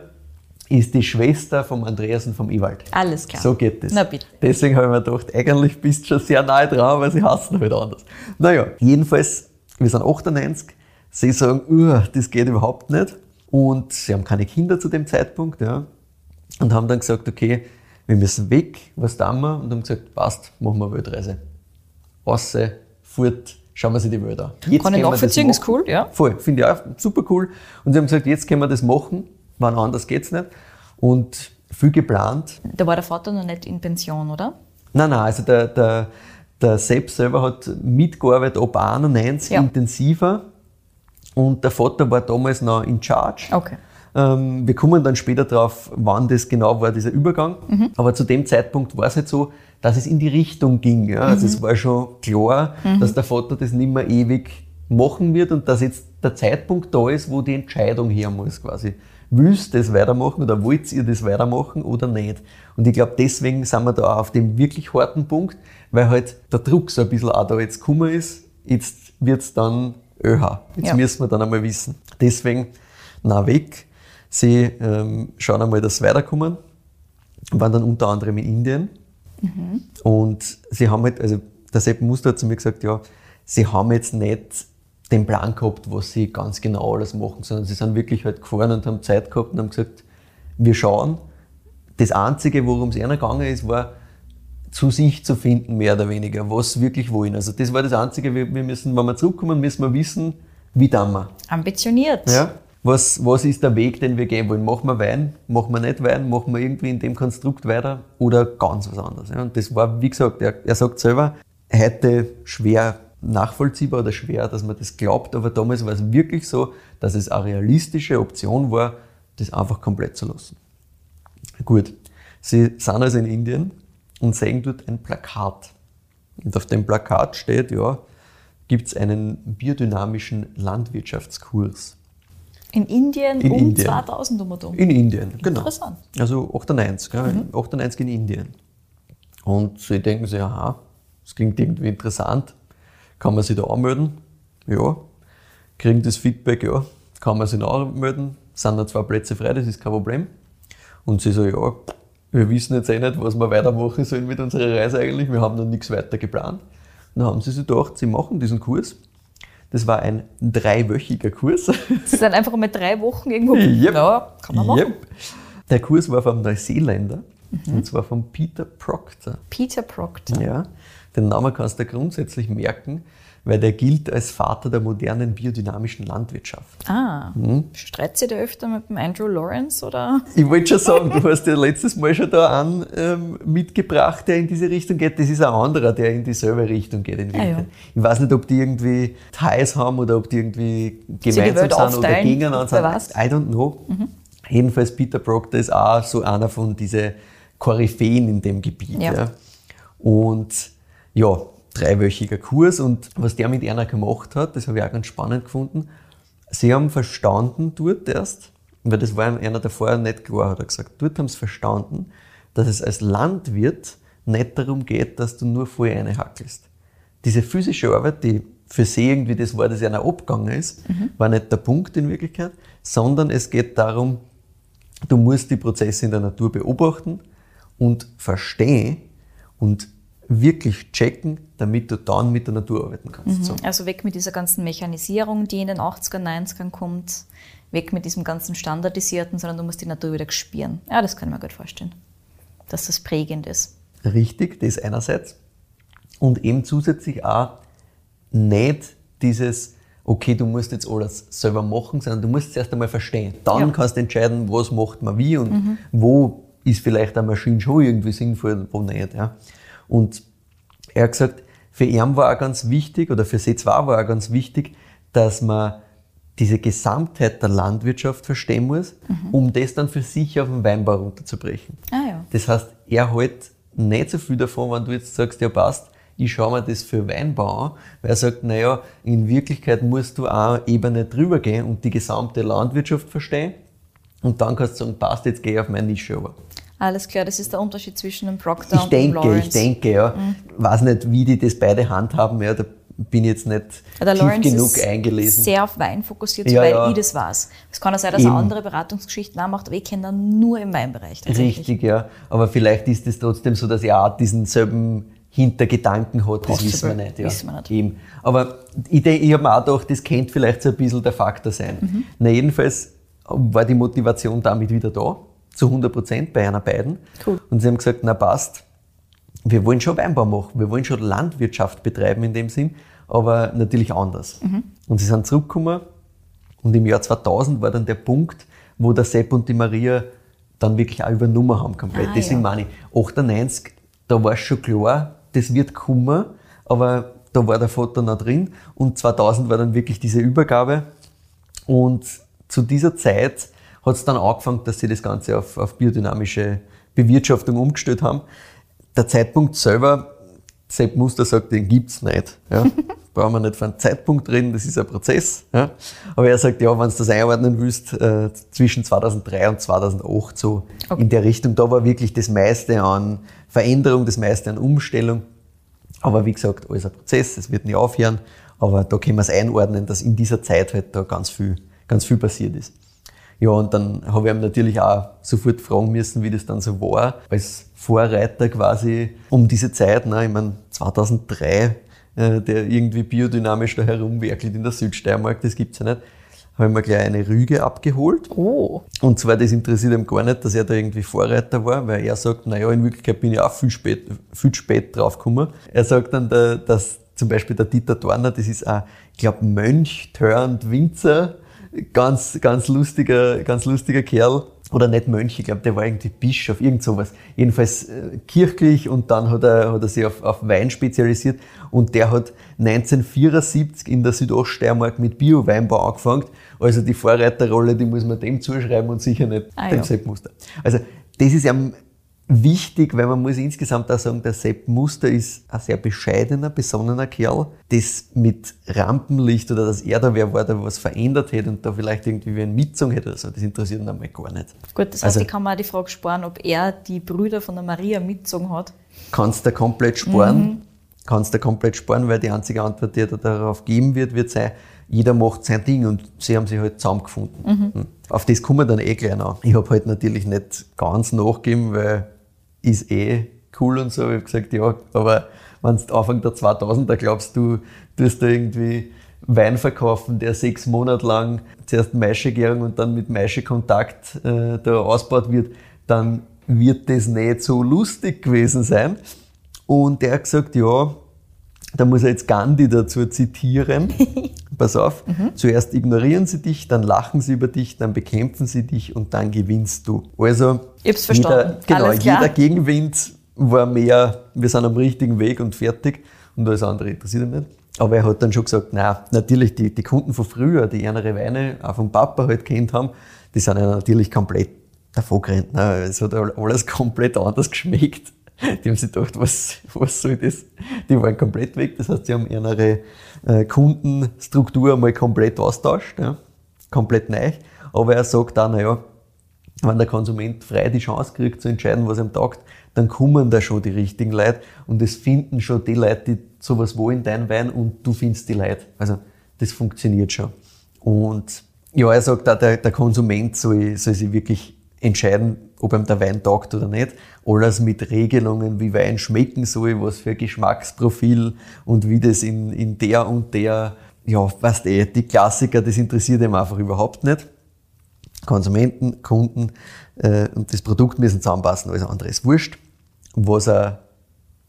ist die Schwester vom Andreas und vom Ewald. Alles klar. So geht das. Na bitte. Deswegen habe ich mir gedacht, eigentlich bist du schon sehr nahe dran, aber sie hassen halt anders. Naja, jedenfalls, wir sind 98, sie sagen, "Uah, das geht überhaupt nicht. Und sie haben keine Kinder zu dem Zeitpunkt, ja. Und haben dann gesagt, okay, wir müssen weg, was tun wir? Und haben gesagt, passt, machen wir eine Weltreise. Außer, fort, schauen wir sich die Welt an. Jetzt Kann ich nachvollziehen, ist cool, ja. Voll, finde ich auch super cool. Und sie haben gesagt, jetzt können wir das machen, wann anders geht's nicht. Und viel geplant. Da war der Vater noch nicht in Pension, oder? Nein, nein, also der, der, der Sepp selber hat mitgearbeitet ab 91 Ja. intensiver. Und der Vater war damals noch in Charge. Okay. Ähm, wir kommen dann später drauf, wann das genau war, dieser Übergang. Mhm. Aber zu dem Zeitpunkt war es halt so, dass es in die Richtung ging. Ja? Also Mhm. es war schon klar, dass der Vater das nicht mehr ewig machen wird und dass jetzt der Zeitpunkt da ist, wo die Entscheidung her muss quasi. Willst du das weitermachen oder wollt ihr das weitermachen oder nicht? Und ich glaube, deswegen sind wir da auch auf dem wirklich harten Punkt, weil halt der Druck so ein bisschen auch da jetzt gekommen ist. Jetzt wird's dann ÖH. Jetzt Ja. müssen wir dann einmal wissen. Deswegen, na weg. Sie ähm, schauen einmal, dass sie weiterkommen. Waren dann unter anderem in Indien. Und sie haben halt, also der Sepp Muster hat zu mir gesagt, ja, sie haben jetzt nicht den Plan gehabt, was sie ganz genau alles machen, sondern sie sind wirklich halt gefahren und haben Zeit gehabt und haben gesagt, wir schauen. Das Einzige, worum es ihnen gegangen ist, war, zu sich zu finden, mehr oder weniger, was wirklich wollen. Also das war das Einzige, wir, wir müssen, wenn wir zurückkommen, müssen wir wissen, wie tun wir. Ambitioniert. Ja? Was, was ist der Weg, den wir gehen wollen? Machen wir Wein? Machen wir nicht Wein? Machen wir irgendwie in dem Konstrukt weiter? Oder ganz was anderes? Ja? Und das war, wie gesagt, er, er sagt selber, heute schwer nachvollziehbar oder schwer, dass man das glaubt, aber damals war es wirklich so, dass es eine realistische Option war, das einfach komplett zu lassen. Gut, sie sind also in Indien und sehen dort ein Plakat. Und auf dem Plakat steht, ja, gibt es einen biodynamischen Landwirtschaftskurs. In Indien In um Indien. 2000 um und um. In Indien, genau. Interessant. Also 98, ja, 98 in Indien. Und sie denken sich, aha, das klingt irgendwie interessant. Kann man sich da anmelden? Ja. Kriegen das Feedback, ja. Kann man sich da anmelden? Sind da zwei Plätze frei, das ist kein Problem. Und sie so, ja, wir wissen jetzt eh nicht, was wir weitermachen sollen mit unserer Reise eigentlich. Wir haben noch nichts weiter geplant. Und dann haben sie sich gedacht, sie machen diesen Kurs. Das war ein dreiwöchiger Kurs. Sie sind einfach mal drei Wochen irgendwo. Yep. Ja, kann man machen. Yep. Der Kurs war vom Neuseeländer, und zwar von Peter Proctor. Peter Proctor. Ja, den Namen kannst du grundsätzlich merken, weil der gilt als Vater der modernen biodynamischen Landwirtschaft. Ah, Mhm. streitet sie da öfter mit dem Andrew Lawrence oder? Ich wollte schon sagen, du hast ja letztes Mal schon da einen ähm, mitgebracht, der in diese Richtung geht. Das ist ein anderer, der in dieselbe Richtung geht. In Ah, ja. Ich weiß nicht, ob die irgendwie Ties haben oder ob die irgendwie die gemeinsam Welt sind oder gegeneinander sind. weiß. I don't know. Jedenfalls Peter Proctor ist auch so einer von diesen Koryphäen in dem Gebiet. Ja. Ja. Und ja, dreiwöchiger Kurs und was der mit einer gemacht hat, das habe ich auch ganz spannend gefunden. Sie haben verstanden dort erst, weil das war einer davor nicht klar, hat er gesagt, dort haben sie verstanden, dass es als Landwirt nicht darum geht, dass du nur voll eine hackelst. Diese physische Arbeit, die für sie irgendwie das war, das einer abgegangen ist, mhm. war nicht der Punkt in Wirklichkeit, sondern es geht darum, du musst die Prozesse in der Natur beobachten und verstehen und wirklich checken, damit du dann mit der Natur arbeiten kannst. Mhm. So. Also weg mit dieser ganzen Mechanisierung, die in den 80er, 90ern kommt, weg mit diesem ganzen Standardisierten, sondern du musst die Natur wieder spüren. Ja, das kann ich mir gut vorstellen, dass das prägend ist. Richtig, das einerseits. Und eben zusätzlich auch nicht dieses, okay, du musst jetzt alles selber machen, sondern du musst es erst einmal verstehen. Dann ja. kannst du entscheiden, was macht man wie und mhm. wo ist vielleicht eine Maschine schon irgendwie sinnvoll und wo nicht. Ja. Und er hat gesagt, für ihn war auch ganz wichtig, oder für sie zwar war auch ganz wichtig, dass man diese Gesamtheit der Landwirtschaft verstehen muss, mhm. um das dann für sich auf den Weinbau runterzubrechen. Ah, ja. Das heißt, er halt nicht so viel davon, wenn du jetzt sagst, ja passt, ich schaue mir das für Weinbau an, weil er sagt, naja, in Wirklichkeit musst du auch eine Ebene drüber gehen und die gesamte Landwirtschaft verstehen und dann kannst du sagen, passt, jetzt gehe ich auf meine Nische über. Alles klar, das ist der Unterschied zwischen einem Proctor ich und denke, einem Lawrence. Ich denke, ja. Mhm. Weiß nicht, wie die das beide handhaben, ja, da bin ich jetzt nicht ja, tief Lawrence genug ist eingelesen. sehr auf Wein fokussiert, Ja, weil ja. ich das weiß. Es kann auch sein, dass er andere Beratungsgeschichten auch macht, aber ich kenne dann nur im Weinbereich. Richtig, ja. Aber vielleicht ist es trotzdem so, dass er auch diesen selben Hintergedanken hat, das wissen wir nicht. Ja. Wissen wir nicht. Eben. Aber ich, ich habe mir auch gedacht, das könnte vielleicht so ein bisschen der Faktor sein. Mhm. Na, jedenfalls war die Motivation damit wieder da, zu 100 Prozent bei einer beiden. Cool. Und sie haben gesagt, na passt, wir wollen schon Weinbau machen, wir wollen schon Landwirtschaft betreiben in dem Sinn, aber natürlich anders. Mhm. Und sie sind zurückgekommen und im Jahr 2000 war dann der Punkt, wo der Sepp und die Maria dann wirklich auch übernommen haben komplett. Ah, Deswegen ja. meine ich, 98, da war es schon klar, das wird kommen, aber da war der Vater noch drin und 2000 war dann wirklich diese Übergabe und zu dieser Zeit hat es dann angefangen, dass sie das Ganze auf, auf biodynamische Bewirtschaftung umgestellt haben. Der Zeitpunkt selber, Sepp Muster sagt, den gibt's nicht. Ja. Brauchen wir nicht von einem Zeitpunkt reden, das ist ein Prozess. Ja. Aber er sagt, ja, wenn du das einordnen willst, äh, zwischen 2003 und 2008 so Okay. in der Richtung, da war wirklich das meiste an Veränderung, das meiste an Umstellung. Aber wie gesagt, alles ein Prozess, es wird nie aufhören. Aber da können wir es einordnen, dass in dieser Zeit halt da ganz viel, ganz viel passiert ist. Ja, und dann habe ich ihm natürlich auch sofort fragen müssen, wie das dann so war, als Vorreiter quasi um diese Zeit. Ne? Ich meine, 2003, äh, der irgendwie biodynamisch da herumwerkelt in der Südsteiermark, das gibt's ja nicht, habe ich mir gleich eine Rüge abgeholt. Oh. Und zwar, das interessiert ihm gar nicht, dass er da irgendwie Vorreiter war, weil er sagt, naja, in Wirklichkeit bin ich auch viel spät, viel spät draufgekommen. Er sagt dann, dass zum Beispiel der Dieter Dorner, das ist ein, ich glaube, Mönch turned Winzer, ganz, ganz lustiger, ganz lustiger Kerl. Oder nicht Mönch, ich glaube, der war irgendwie Bischof, irgend sowas. Jedenfalls äh, kirchlich und dann hat er, hat er sich auf, auf Wein spezialisiert und der hat 1974 in der Südoststeiermark mit Bio-Weinbau angefangen. Also die Vorreiterrolle, die muss man dem zuschreiben und sicher nicht Ah, dem ja. Also das ist ihm wichtig, weil man muss insgesamt auch sagen, der Sepp Muster ist ein sehr bescheidener, besonnener Kerl, das mit Rampenlicht oder dass er da wer war, der was verändert hätte und da vielleicht irgendwie wie eine Mitzung hätte oder so, das interessiert ihn einmal gar nicht. Gut, das heißt, Also- ich kann mir auch die Frage sparen, ob er die Brüder von der Maria mitgezogen hat. kannst du komplett sparen. Kannst du komplett sparen, weil die einzige Antwort, die er da darauf geben wird, wird sein, jeder macht sein Ding und sie haben sich halt zusammengefunden. Hm. Auf das kommen wir dann eh gleich noch. Ich habe halt natürlich nicht ganz nachgegeben, weil ist eh cool und so. Ich habe gesagt, ja, aber wenn du Anfang der 2000er glaubst, du tust da irgendwie Wein verkaufen, der sechs Monate lang zuerst Maischegärung und dann mit Maischekontakt äh, da ausgebaut wird, dann wird das nicht so lustig gewesen sein. Und der hat gesagt, ja, da muss er jetzt Gandhi dazu zitieren. Pass auf, zuerst ignorieren sie dich, dann lachen sie über dich, dann bekämpfen sie dich und dann gewinnst du. Also, Ich hab's verstanden. Jeder, genau, jeder Gegenwind war mehr, wir sind am richtigen Weg und fertig und alles andere interessiert ihn nicht. Aber er hat dann schon gesagt, na, natürlich die, die Kunden von früher, die ihre Weine auch vom Papa halt kennt haben, die sind ja natürlich komplett davon gerannt. Ne? Es hat alles komplett anders geschmeckt. Die haben sich gedacht, was, was soll das? Die waren komplett weg. Das heißt, sie haben ihre äh, Kundenstruktur mal komplett austauscht, ja, komplett neu. Aber er sagt auch, naja, wenn der Konsument frei die Chance kriegt zu entscheiden, was ihm taugt, dann kommen da schon die richtigen Leute und es finden schon die Leute, die sowas wollen, dein Wein und du findest die Leute. Also das funktioniert schon. Und ja, er sagt auch, der, der Konsument soll, soll sich wirklich entscheiden, ob ihm der Wein taugt oder nicht. Alles mit Regelungen, wie Wein schmecken soll, was für Geschmacksprofil und wie das in, in der und der, ja, weißt eh, die Klassiker, das interessiert ihm einfach überhaupt nicht. Konsumenten, Kunden äh, und das Produkt müssen zusammenpassen, alles andere ist wurscht. Was er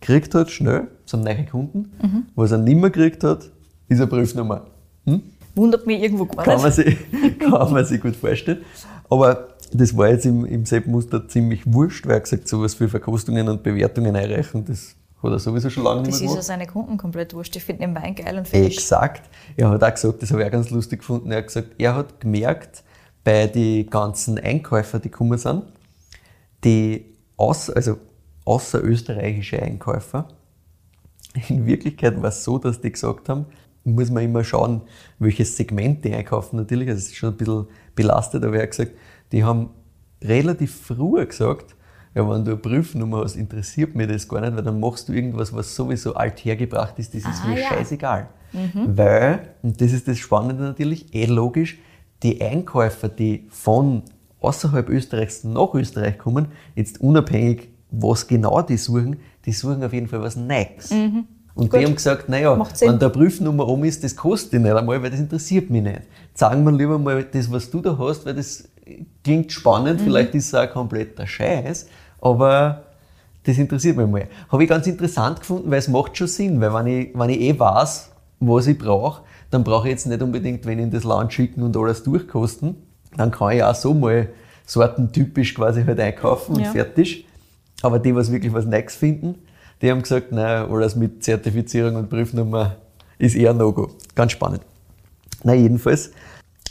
gekriegt hat, schnell, zum neuen Kunden. Mhm. Was er nicht mehr gekriegt hat, ist eine Prüfnummer. Hm? Wundert mich irgendwo gar kann nicht. Man sich, kann man sich gut vorstellen. Aber das war jetzt im, im Sepp-Muster ziemlich wurscht, weil er gesagt sowas für Verkostungen und Bewertungen einreichen, das hat er sowieso schon lange Das nicht ist mehr ja gemacht. seine Kunden komplett wurscht. Die finden den Wein geil und fertig. Exakt. Er hat auch gesagt, das habe ich auch ganz lustig gefunden, er hat gesagt, er hat gemerkt, bei den ganzen Einkäufern, die gekommen sind, die aus, also außerösterreichische Einkäufer, in Wirklichkeit war es so, dass die gesagt haben, muss man immer schauen, welches Segment die einkaufen natürlich, also es ist schon ein bisschen belastet, aber er hat gesagt, die haben relativ früh gesagt, ja, wenn du eine Prüfnummer hast, interessiert mich das gar nicht, weil dann machst du irgendwas, was sowieso althergebracht ist, das ist Ah, mir ja. scheißegal. Weil, und das ist das Spannende natürlich, eh logisch, die Einkäufer, die von außerhalb Österreichs nach Österreich kommen, jetzt unabhängig, was genau die suchen, die suchen auf jeden Fall was Neues. Und Gut. die haben gesagt, naja, wenn der Prüfnummer um ist, das kostet nicht einmal, weil das interessiert mich nicht. Sagen wir lieber mal das, was du da hast, weil das klingt spannend, Mhm. vielleicht ist es auch kompletter Scheiß, aber das interessiert mich mal. Habe ich ganz interessant gefunden, weil es macht schon Sinn, weil wenn ich, wenn ich eh weiß, was ich brauche, dann brauche ich jetzt nicht unbedingt, wenn ich in das Land schicken und alles durchkosten, dann kann ich auch so mal sortentypisch quasi halt einkaufen und Ja. fertig. Aber die, was wirklich was Neues finden, die haben gesagt, nein, alles mit Zertifizierung und Prüfnummer ist eher No-Go. Ganz spannend. Na, jedenfalls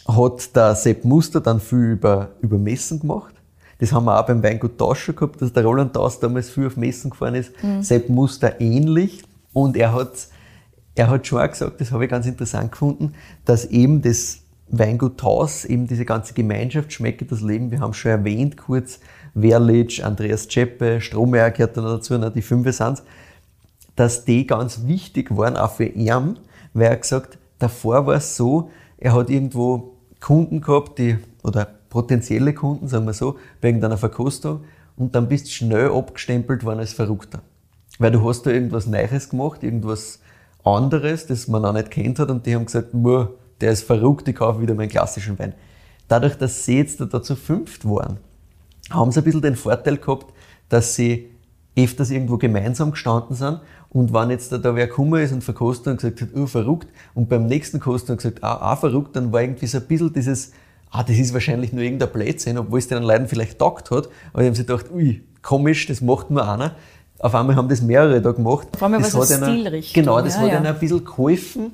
hat der Sepp Muster dann viel über, über Messen gemacht. Das haben wir auch beim Weingut Tausch schon gehabt, dass der Roland Taus damals viel auf Messen gefahren ist. Sepp Muster ähnlich. Und er hat, er hat schon auch gesagt, das habe ich ganz interessant gefunden, dass eben das Weingut Taus, eben diese ganze Gemeinschaft, schmecke das Leben, wir haben schon erwähnt kurz, Werlitsch, Andreas Czeppe, Strohmeier gehört dann dazu, ne, die fünf sind dass die ganz wichtig waren, auch für ihn, weil er gesagt, davor war es so, er hat irgendwo Kunden gehabt, die, oder potenzielle Kunden, sagen wir so, wegen deiner Verkostung, und dann bist du schnell abgestempelt worden als Verrückter. Weil du hast da irgendwas Neues gemacht, irgendwas anderes, das man auch nicht kennt hat, und die haben gesagt, "Muah, der ist verrückt, ich kaufe wieder meinen klassischen Wein. Dadurch, dass sie jetzt da zu fünft waren, haben sie ein bisschen den Vorteil gehabt, dass sie öfters irgendwo gemeinsam gestanden sind und wenn jetzt da, da wer gekommen ist und verkostet und gesagt hat, oh, verrückt, und beim nächsten Kosten und gesagt, ah, ah, verrückt, dann war irgendwie so ein bisschen dieses, ah, das ist wahrscheinlich nur irgendein Blödsinn, obwohl es den Leuten vielleicht taugt hat, aber die haben sich gedacht, ui, komisch, das macht nur einer. Auf einmal haben das mehrere da gemacht. Vor allem das war es Stilrichtung, Genau, das ja, hat ja. ihnen ein bisschen geholfen,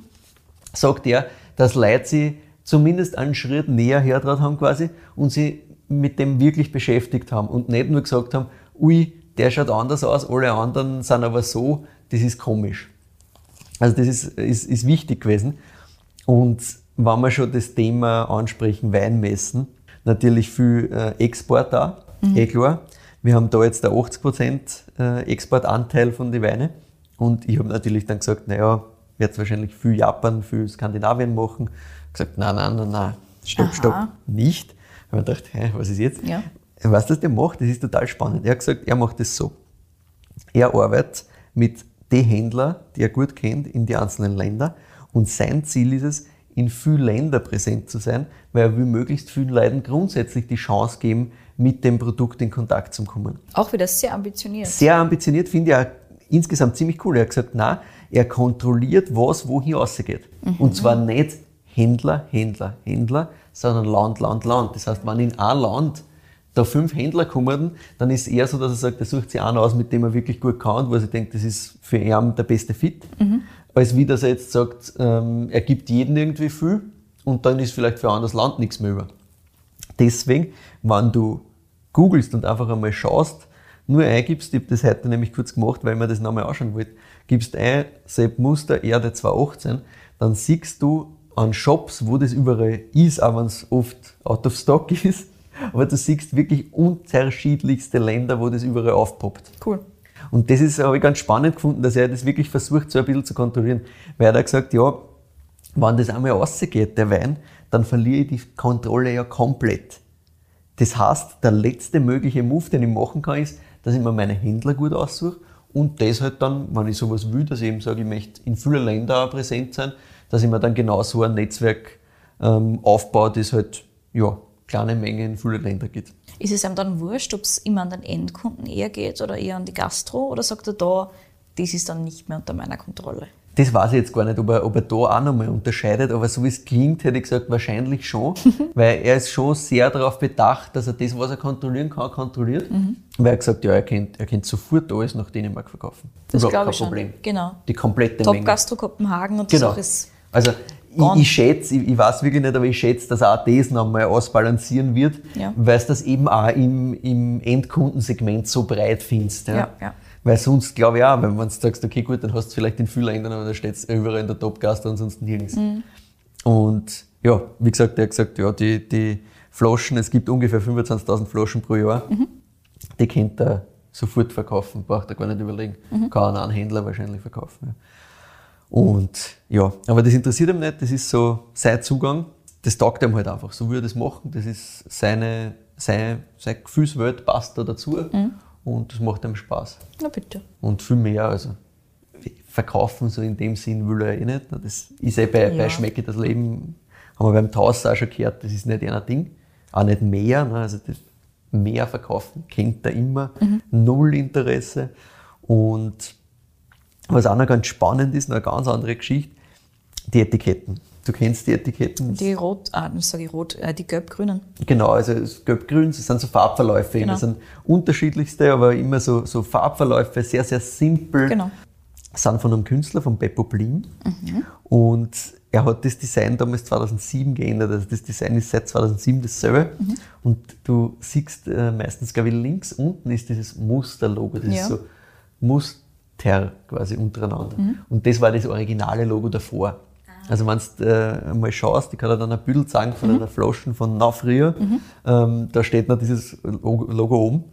sagt er, dass Leute sie zumindest einen Schritt näher hertraut haben quasi und sie mit dem wirklich beschäftigt haben und nicht nur gesagt haben, ui, der schaut anders aus, alle anderen sind aber so, das ist komisch. Also das ist, ist, ist wichtig gewesen. Und wenn wir schon das Thema ansprechen, Weinmessen, natürlich viel äh, Export da, eh klar. Wir haben da jetzt der 80% äh, Exportanteil von den Weinen. Und ich habe natürlich dann gesagt, naja, werde wahrscheinlich viel Japan, viel Skandinavien machen. Gesagt, nein, nein, nein, nein, stopp, Aha. stopp, nicht. Ich habe mir gedacht, hä, was ist jetzt? Ja. Was das der macht, das ist total spannend. Er hat gesagt, er macht das so. Er arbeitet mit den Händlern, die er gut kennt, in die einzelnen Länder. Und sein Ziel ist es, in vielen Ländern präsent zu sein, weil er will möglichst vielen Leuten grundsätzlich die Chance geben, mit dem Produkt in Kontakt zu kommen. Auch wieder sehr ambitioniert. Sehr ambitioniert, finde ich auch insgesamt ziemlich cool. Er hat gesagt, na, er kontrolliert, was wohin rausgeht. Und zwar nicht Händler, Händler, Händler, sondern Land, Land, Land. Das heißt, wenn in ein Land da fünf Händler kommen, dann ist es eher so, dass er sagt, er sucht sich einen aus, mit dem er wirklich gut kann und wo er sich denkt, das ist für ihn der beste Fit. Als wie, dass er jetzt sagt, ähm, er gibt jedem irgendwie viel und dann ist vielleicht für ein anderes Land nichts mehr über. Deswegen, wenn du googelst und einfach einmal schaust, nur eingibst, ich habe das heute nämlich kurz gemacht, weil ich mir das nochmal anschauen wollte, gibst ein Sepp Muster Erde 218, dann siehst du an Shops, wo das überall ist, auch wenn es oft out of stock ist, aber du siehst wirklich unterschiedlichste Länder, wo das überall aufpoppt. Cool. Und das ist, habe ich ganz spannend gefunden, dass er das wirklich versucht, so ein bisschen zu kontrollieren. Weil er hat gesagt, ja, wenn das einmal rausgeht, der Wein, dann verliere ich die Kontrolle ja komplett. Das heißt, der letzte mögliche Move, den ich machen kann, ist, dass ich mir meine Händler gut aussuche und das halt dann, wenn ich sowas will, dass ich eben sage, ich möchte in vielen Ländern auch präsent sein, dass ich mir dann genau so ein Netzwerk ähm, aufbaue, das halt ja, kleine Mengen in viele Länder geht. Ist es einem dann wurscht, ob es immer an den Endkunden eher geht oder eher an die Gastro? Oder sagt er da, das ist dann nicht mehr unter meiner Kontrolle? Das weiß ich jetzt gar nicht, ob er, ob er da auch nochmal unterscheidet, aber so wie es klingt, hätte ich gesagt, wahrscheinlich schon, weil er ist schon sehr darauf bedacht, dass er das, was er kontrollieren kann, kontrolliert. Mhm. Weil er gesagt ja, er kennt, er kennt sofort alles nach Dänemark verkaufen. Das glaube ich Problem. Schon. Genau. Die komplette Top Menge. Gastro Kopenhagen und genau. das auch ist Also ich, ich schätze, ich, ich, weiß wirklich nicht, aber ich schätze, dass auch das nochmal ausbalancieren wird, Ja. weil es das eben auch im, im Endkundensegment so breit findest. Ja? Ja, ja. Weil sonst glaube ich auch, wenn man sagst, okay, gut, dann hast du vielleicht in vielen Ländern, aber da steht es überall in der Top-Gast und sonst nirgends. Mhm. Und ja, wie gesagt, er hat gesagt, ja, die, die Flaschen, es gibt ungefähr 25.000 Flaschen pro Jahr, Mhm. die könnte er sofort verkaufen, braucht er gar nicht überlegen. Mhm. Kann an einen Händler wahrscheinlich verkaufen. Ja. Und ja, aber das interessiert ihn nicht, das ist so sein Zugang, das taugt ihm halt einfach, so würde er das machen, das ist seine, seine, seine Gefühlswelt passt da dazu und das macht ihm Spaß. Na bitte. Und viel mehr, also verkaufen so in dem Sinn will er eh nicht. Das ist eh bei, Ja. bei Schmecke das Leben, haben wir beim Taus auch schon gehört, das ist nicht ein Ding. Auch nicht mehr, ne? also das mehr verkaufen kennt er immer, null Interesse. Und was auch noch ganz spannend ist, noch eine ganz andere Geschichte, die Etiketten. Du kennst die Etiketten? Die rot, ah, sage ich rot, äh, die gelb-grünen. Genau, also Gelb-Grün, das sind so Farbverläufe. Genau. Das sind unterschiedlichste, aber immer so, so Farbverläufe, sehr, sehr simpel. Genau. Sind von einem Künstler, von Beppo Blim. Und er hat das Design damals 2007 geändert. Also das Design ist seit 2007 dasselbe. Und du siehst äh, meistens, glaube ich, links unten ist dieses Musterlogo. Das Ja. ist so Muster quasi untereinander. Und das war das originale Logo davor. Also wenn du äh, mal schaust, ich kann dir dann ein Bild zeigen von einer Flaschen von noch früher, ähm, da steht noch dieses Logo, Logo oben.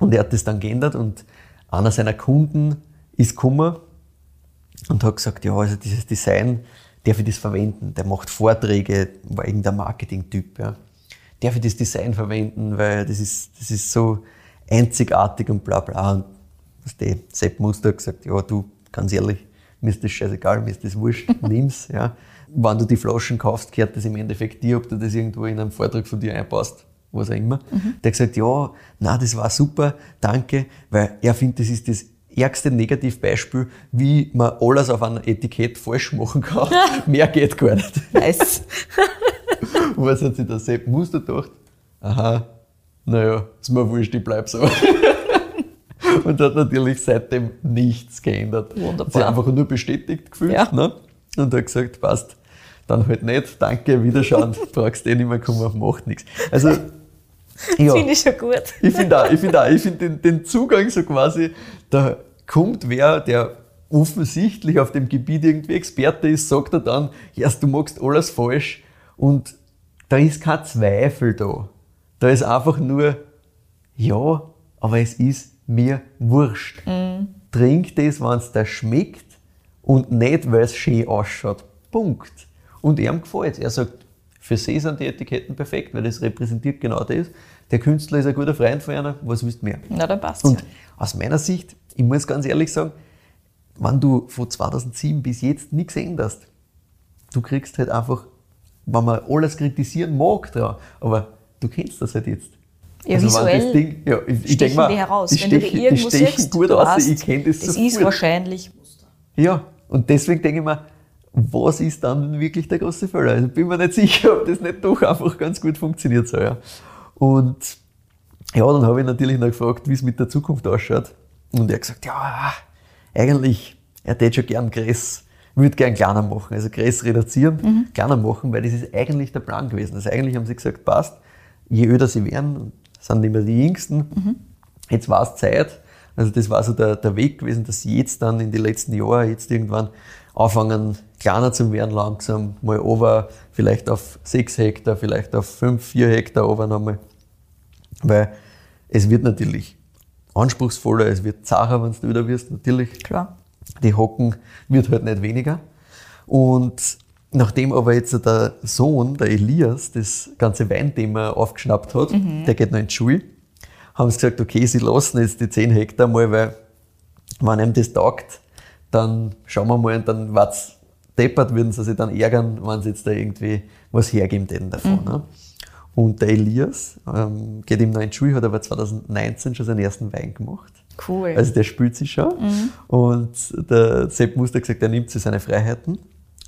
Und er hat das dann geändert und einer seiner Kunden ist gekommen und hat gesagt, ja, also dieses Design, darf ich das verwenden? Der macht Vorträge, war irgendein Marketing-Typ, ja. Darf ich das Design verwenden, weil das ist, das ist so einzigartig und bla bla. Und was der Sepp Muster gesagt, ja, du, ganz ehrlich, mir ist das scheißegal, mir ist das wurscht, nimm's, ja. Wenn du die Flaschen kaufst, gehört das im Endeffekt dir, ob du das irgendwo in einem Vortrag von dir einpasst, was auch immer. Der hat gesagt, ja, na, das war super, danke, weil er findet, das ist das ärgste Negativbeispiel, wie man alles auf einem Etikett falsch machen kann. Mehr geht gar nicht. Nice. Was hat sich der Sepp Muster gedacht? Aha, naja, ist mir wurscht, ich bleib so. Und hat natürlich seitdem nichts geändert. Wunderbar. Hat sich einfach nur bestätigt gefühlt. Ja. Ne? Und hat gesagt, passt, dann halt nicht, danke, Wiederschauen, brauchst eh nicht mehr kommen, macht nichts. Also, ja. Finde ich schon gut. Ich finde auch, ich finde auch, ich finde den, den Zugang so quasi, da kommt wer, der offensichtlich auf dem Gebiet irgendwie Experte ist, sagt er dann, ja, du machst alles falsch und da ist kein Zweifel da. Da ist einfach nur, ja, aber es ist mir wurscht. Trink das, wenn es dir schmeckt und nicht, weil es schön ausschaut. Punkt. Und ihm gefällt Er sagt, für sie sind die Etiketten perfekt, weil das repräsentiert genau das. Der Künstler ist ein guter Freund von einer, was willst du mehr? Na, dann passt Und aus meiner Sicht, ich muss ganz ehrlich sagen, wenn du von 2007 bis jetzt nichts änderst, du kriegst halt einfach, wenn man alles kritisieren mag, aber du kennst das halt jetzt. Ja, wenn visuell das Ding, ja, ich, ich denk stechen mal, die heraus. Die Wenn du stechen, die irgendwo die stechen siehst, gut du aus, weißt, ich kenne das das sofort. ist wahrscheinlich Ja, und deswegen denke ich mir, was ist dann wirklich der große Fehler? Also bin mir nicht sicher, ob das nicht doch einfach ganz gut funktioniert so, ja. Und ja, dann habe ich natürlich noch gefragt, wie es mit der Zukunft ausschaut. Und er hat gesagt, ja, eigentlich, er hätte schon gern Gräs, würde gern kleiner machen, also Gräs reduzieren, kleiner machen, weil das ist eigentlich der Plan gewesen. Also eigentlich haben sie gesagt, passt, je öder sie werden, sind mehr die Jüngsten, jetzt war es Zeit. Also das war so der, der Weg gewesen, dass sie jetzt dann in den letzten Jahren jetzt irgendwann anfangen, kleiner zu werden langsam, mal over, vielleicht auf 6 Hektar, vielleicht auf 5, 4 Hektar over nochmal. Weil es wird natürlich anspruchsvoller, es wird zacher, wenn du wieder wirst, natürlich. Klar. Die Hocken wird halt nicht weniger. Und nachdem aber jetzt der Sohn, der Elias, das ganze Weinthema aufgeschnappt hat, der geht noch in die Schule, haben sie gesagt, okay, sie lassen jetzt die 10 Hektar mal, weil wenn ihm das taugt, dann schauen wir mal und dann wird's deppert, würden sie sich dann ärgern, wenn sie jetzt da irgendwie was hergeben täten davon. Ne? Und der Elias ähm, geht ihm noch in die Schule, hat aber 2019 schon seinen ersten Wein gemacht. Cool. Also der spült sich schon. Und der Sepp Muster hat gesagt, er nimmt sich seine Freiheiten.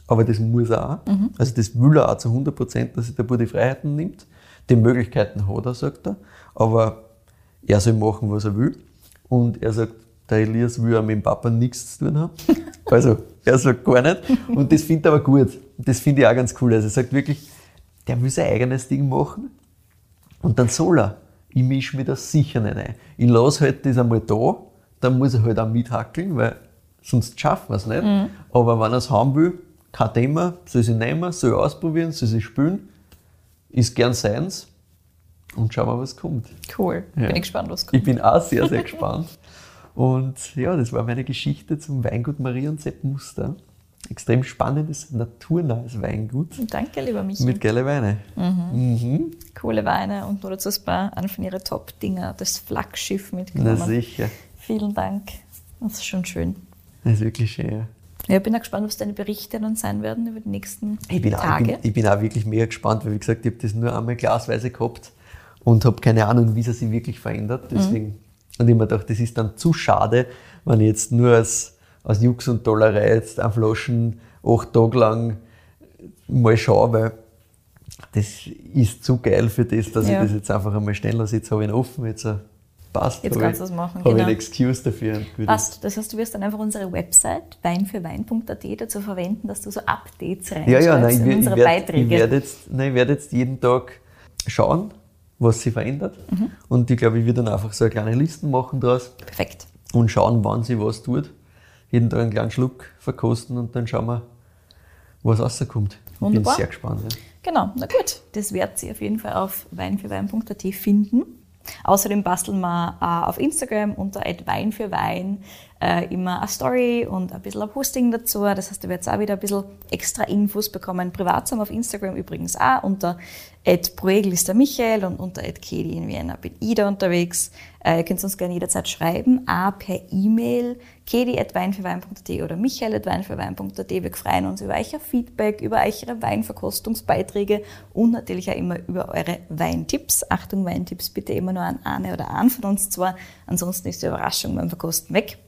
Aber das muss er auch. Also das will er auch zu 100 Prozent, dass sich der Bub die Freiheiten nimmt. Die Möglichkeiten hat er, sagt er. Aber er soll machen, was er will. Und er sagt, der Elias will auch mit dem Papa nichts zu tun haben. Also er sagt gar nicht. Und das findet er aber gut. Das finde ich auch ganz cool. Also er sagt wirklich, der will sein eigenes Ding machen. Und dann soll er. Ich mische mir das sicher nicht ein. Ich lasse halt das einmal da, dann muss er halt auch mithackeln, weil sonst schaffen wir es nicht. Aber wenn er es haben will, kein Thema, soll sie nehmen, soll ausprobieren, soll sie spülen, ist gern seins und schauen wir, was kommt. Cool. Ja. Bin ich gespannt, was Ich kommt. bin auch sehr, sehr gespannt. Und ja, das war meine Geschichte zum Weingut Maria und Sepp Muster. Extrem spannendes, naturnahes Weingut Danke, lieber Michi. mit geile Weine. Mhm. Coole Weine und nur dazu ein paar einen von ihren Top-Dinger, das Flaggschiff Na mitgenommen. sicher. Vielen Dank. Das ist schon schön. Das ist wirklich schön. Ja. Ja, ich bin auch gespannt, was deine Berichte dann sein werden über die nächsten Ich bin, auch, ich, Tage. bin, ich bin auch wirklich mega gespannt, weil wie gesagt, ich habe das nur einmal glasweise gehabt und habe keine Ahnung, wie es sich wirklich verändert. Deswegen, Und ich mir gedacht, das ist dann zu schade, wenn ich jetzt nur als, aus Jux und Dollerei jetzt an Flaschen acht Tage lang mal schaue, weil das ist zu geil für das, dass Ja. ich das jetzt einfach einmal stehen lasse. Jetzt habe ich ihn offen, jetzt äh, passt. Jetzt kannst ich, du es machen, Habe ich genau. einen Excuse dafür. Passt. Das heißt, du wirst dann einfach unsere Website weinfürwein.at dazu verwenden, dass du so Updates Ja, reinschreibst ja, nein, ich, in ich unsere werde Beiträge. werd jetzt, nein, ich werd jetzt jeden Tag schauen, was sich verändert. Mhm. Und ich glaube, ich werde dann einfach so eine kleine Listen machen draus Perfekt. und schauen, wann sie was tut. Jeden Tag einen kleinen Schluck verkosten und dann schauen wir, was rauskommt. Ich bin Wunderbar. sehr gespannt. Ja. Genau, na gut. Das werdet ihr auf jeden Fall auf weinfürwein.at finden. Außerdem basteln wir äh, auf Instagram unter @weinfürwein äh, immer eine Story und ein bisschen ein Posting dazu. Das heißt, ihr werdet auch wieder ein bisschen extra Infos bekommen. Privat sind wir auf Instagram übrigens auch unter Proegel ist der Michael und unter Kedi in Vienna bin ich da unterwegs. Äh, ihr könnt uns gerne jederzeit schreiben, auch per E-Mail kedi.weinfürwein.at oder michael.weinfürwein.at. Wir freuen uns über euer Feedback, über eure Weinverkostungsbeiträge und natürlich auch immer über eure Weintipps. Achtung, Weintipps bitte immer nur an eine oder einen von uns zwar, ansonsten ist die Überraschung beim Verkosten weg.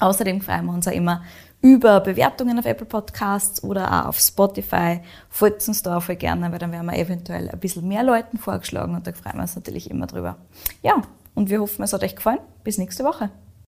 Außerdem freuen wir uns auch immer über Bewertungen auf Apple Podcasts oder auch auf Spotify. Folgt uns da auch voll gerne, weil dann werden wir eventuell ein bisschen mehr Leuten vorgeschlagen und da freuen wir uns natürlich immer drüber. Ja, und wir hoffen, es hat euch gefallen. Bis nächste Woche.